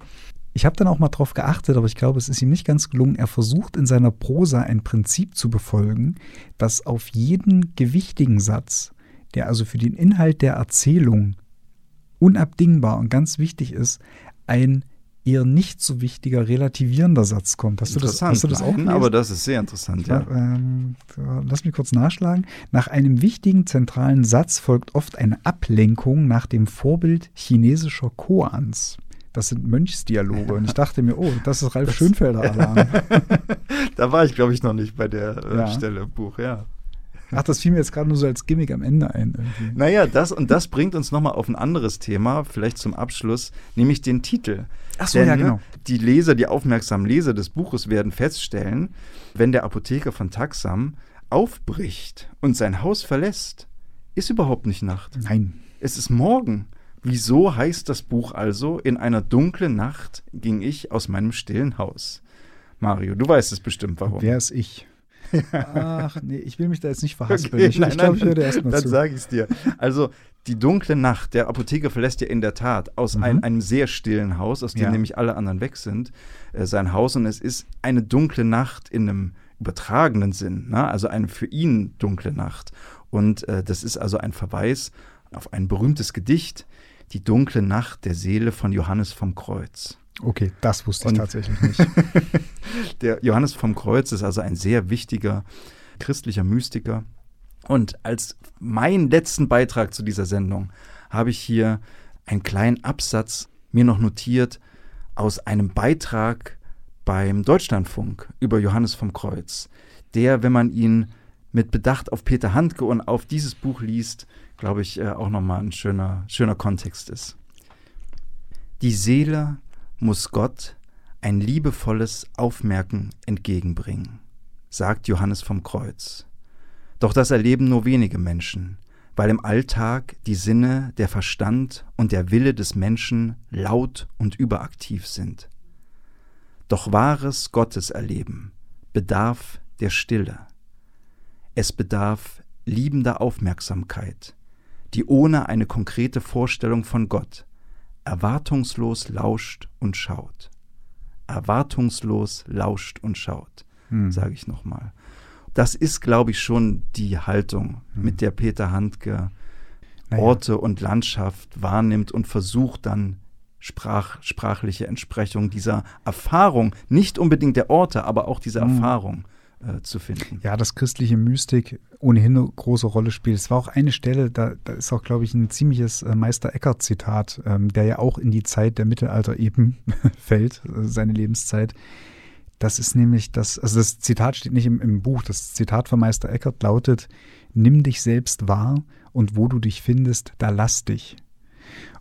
ich habe dann auch mal drauf geachtet, aber ich glaube, es ist ihm nicht ganz gelungen. Er versucht in seiner Prosa ein Prinzip zu befolgen, dass auf jeden gewichtigen Satz, der also für den Inhalt der Erzählung unabdingbar und ganz wichtig ist, ein eher nicht so wichtiger relativierender Satz kommt. Hast du das, hast du das auch gelesen? Aber das ist sehr interessant, ja. Ähm, lass mich kurz nachschlagen. Nach einem wichtigen zentralen Satz folgt oft eine Ablenkung nach dem Vorbild chinesischer Koans. Das sind Mönchsdialoge. Und ich dachte mir, oh, das ist Ralf Schönfelder Alarm. da war ich, glaube ich, noch nicht bei der äh, ja. Stelle im Buch, ja. Ach, das fiel mir jetzt gerade nur so als Gimmick am Ende ein. Irgendwie. Naja, das und das bringt uns nochmal auf ein anderes Thema, vielleicht zum Abschluss, nämlich den Titel. Ach so, Denn, ja, genau. Die Leser, die aufmerksamen Leser des Buches werden feststellen, wenn der Apotheker von Taxam aufbricht und sein Haus verlässt, ist überhaupt nicht Nacht. Nein. Es ist morgen. Wieso heißt das Buch also, in einer dunklen Nacht ging ich aus meinem stillen Haus? Mario, du weißt es bestimmt, warum. Wer ist ich? Ach, nee, ich will mich da jetzt nicht verhaspeln. Okay, ich, ich glaube, ich höre erst mal Dann sage ich es dir. Also, die dunkle Nacht, der Apotheker verlässt ja in der Tat aus mhm. ein, einem sehr stillen Haus, aus dem ja. nämlich alle anderen weg sind, äh, sein Haus. Und es ist eine dunkle Nacht in einem übertragenen Sinn, ne? also eine für ihn dunkle Nacht. Und äh, das ist also ein Verweis auf ein berühmtes Gedicht, Die dunkle Nacht der Seele von Johannes vom Kreuz. Okay, das wusste ich Und tatsächlich nicht. der Johannes vom Kreuz ist also ein sehr wichtiger christlicher Mystiker. Und als meinen letzten Beitrag zu dieser Sendung habe ich hier einen kleinen Absatz mir noch notiert aus einem Beitrag beim Deutschlandfunk über Johannes vom Kreuz, der, wenn man ihn mit Bedacht auf Peter Handke und auf dieses Buch liest, glaube ich, äh, auch nochmal ein schöner, schöner Kontext ist. Die Seele muss Gott ein liebevolles Aufmerken entgegenbringen, sagt Johannes vom Kreuz. Doch das erleben nur wenige Menschen, weil im Alltag die Sinne, der Verstand und der Wille des Menschen laut und überaktiv sind. Doch wahres Gotteserleben bedarf der Stille. Es bedarf liebender Aufmerksamkeit, die ohne eine konkrete Vorstellung von Gott erwartungslos lauscht und schaut. Erwartungslos lauscht und schaut, hm. sage ich nochmal. Das ist, glaube ich, schon die Haltung, hm. mit der Peter Handke naja. Orte und Landschaft wahrnimmt und versucht dann Sprach, sprachliche Entsprechung dieser Erfahrung, nicht unbedingt der Orte, aber auch dieser hm. Erfahrung äh, zu finden. Ja, dass christliche Mystik ohnehin eine große Rolle spielt. Es war auch eine Stelle, da, da ist auch, glaube ich, ein ziemliches äh, Meister Eckhart-Zitat, ähm, der ja auch in die Zeit der Mittelalter eben fällt, äh, seine Lebenszeit. Das ist nämlich das, also das Zitat steht nicht im, im Buch, das Zitat von Meister Eckhart lautet, nimm dich selbst wahr und wo du dich findest, da lass dich.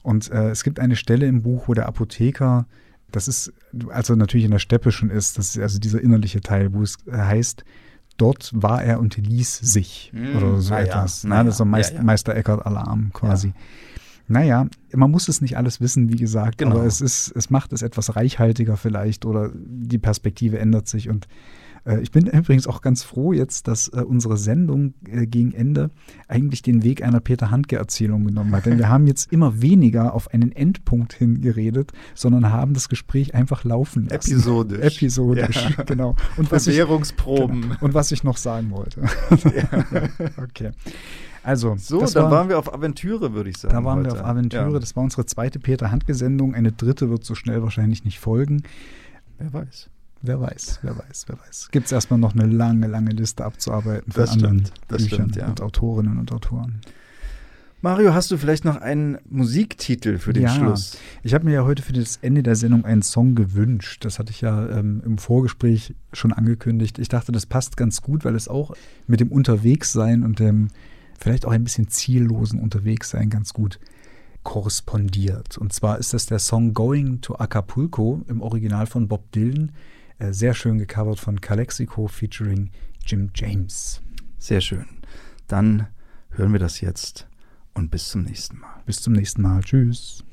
Und äh, es gibt eine Stelle im Buch, wo der Apotheker, das ist, also natürlich in der Steppe schon ist, das ist also dieser innerliche Teil, wo es heißt, dort war er und ließ sich Mm, oder so na ja, etwas. na Na, das ist so ja, Meist, ja, ja. Meister Eckhart Alarm quasi. Naja, man muss es nicht alles wissen, wie gesagt, Genau. aber es ist, es macht es etwas reichhaltiger vielleicht oder die Perspektive ändert sich und ich bin übrigens auch ganz froh jetzt, dass äh, unsere Sendung äh, gegen Ende eigentlich den Weg einer Peter Handke-Erzählung genommen hat. Denn wir haben jetzt immer weniger auf einen Endpunkt hingeredet, sondern haben das Gespräch einfach laufen lassen. Episodisch. Episodisch, Ja. genau. Und was, ich, Bewährungsproben. genau. Und was ich noch sagen wollte. okay. Also, So, dann war, waren wir auf Aventüre, würde ich sagen. da waren wir heute. auf Aventüre. Ja. Das war unsere zweite Peter Handke-Sendung. Eine dritte wird so schnell wahrscheinlich nicht folgen. Wer weiß. Wer weiß, wer weiß, wer weiß. Gibt es erstmal noch eine lange, lange Liste abzuarbeiten von Das anderen stimmt, das Büchern stimmt, ja. und Autorinnen und Autoren. Mario, hast du vielleicht noch einen Musiktitel für den Ja. Schluss? Ich habe mir ja heute für das Ende der Sendung einen Song gewünscht. Das hatte ich ja ähm, im Vorgespräch schon angekündigt. Ich dachte, das passt ganz gut, weil es auch mit dem Unterwegssein und dem vielleicht auch ein bisschen ziellosen Unterwegssein ganz gut korrespondiert. Und zwar ist das der Song Going to Acapulco im Original von Bob Dylan. Äh, sehr schön gecovert von Calexico featuring Jim James. Sehr schön. Dann hören wir das jetzt und bis zum nächsten Mal. Bis zum nächsten Mal. Tschüss.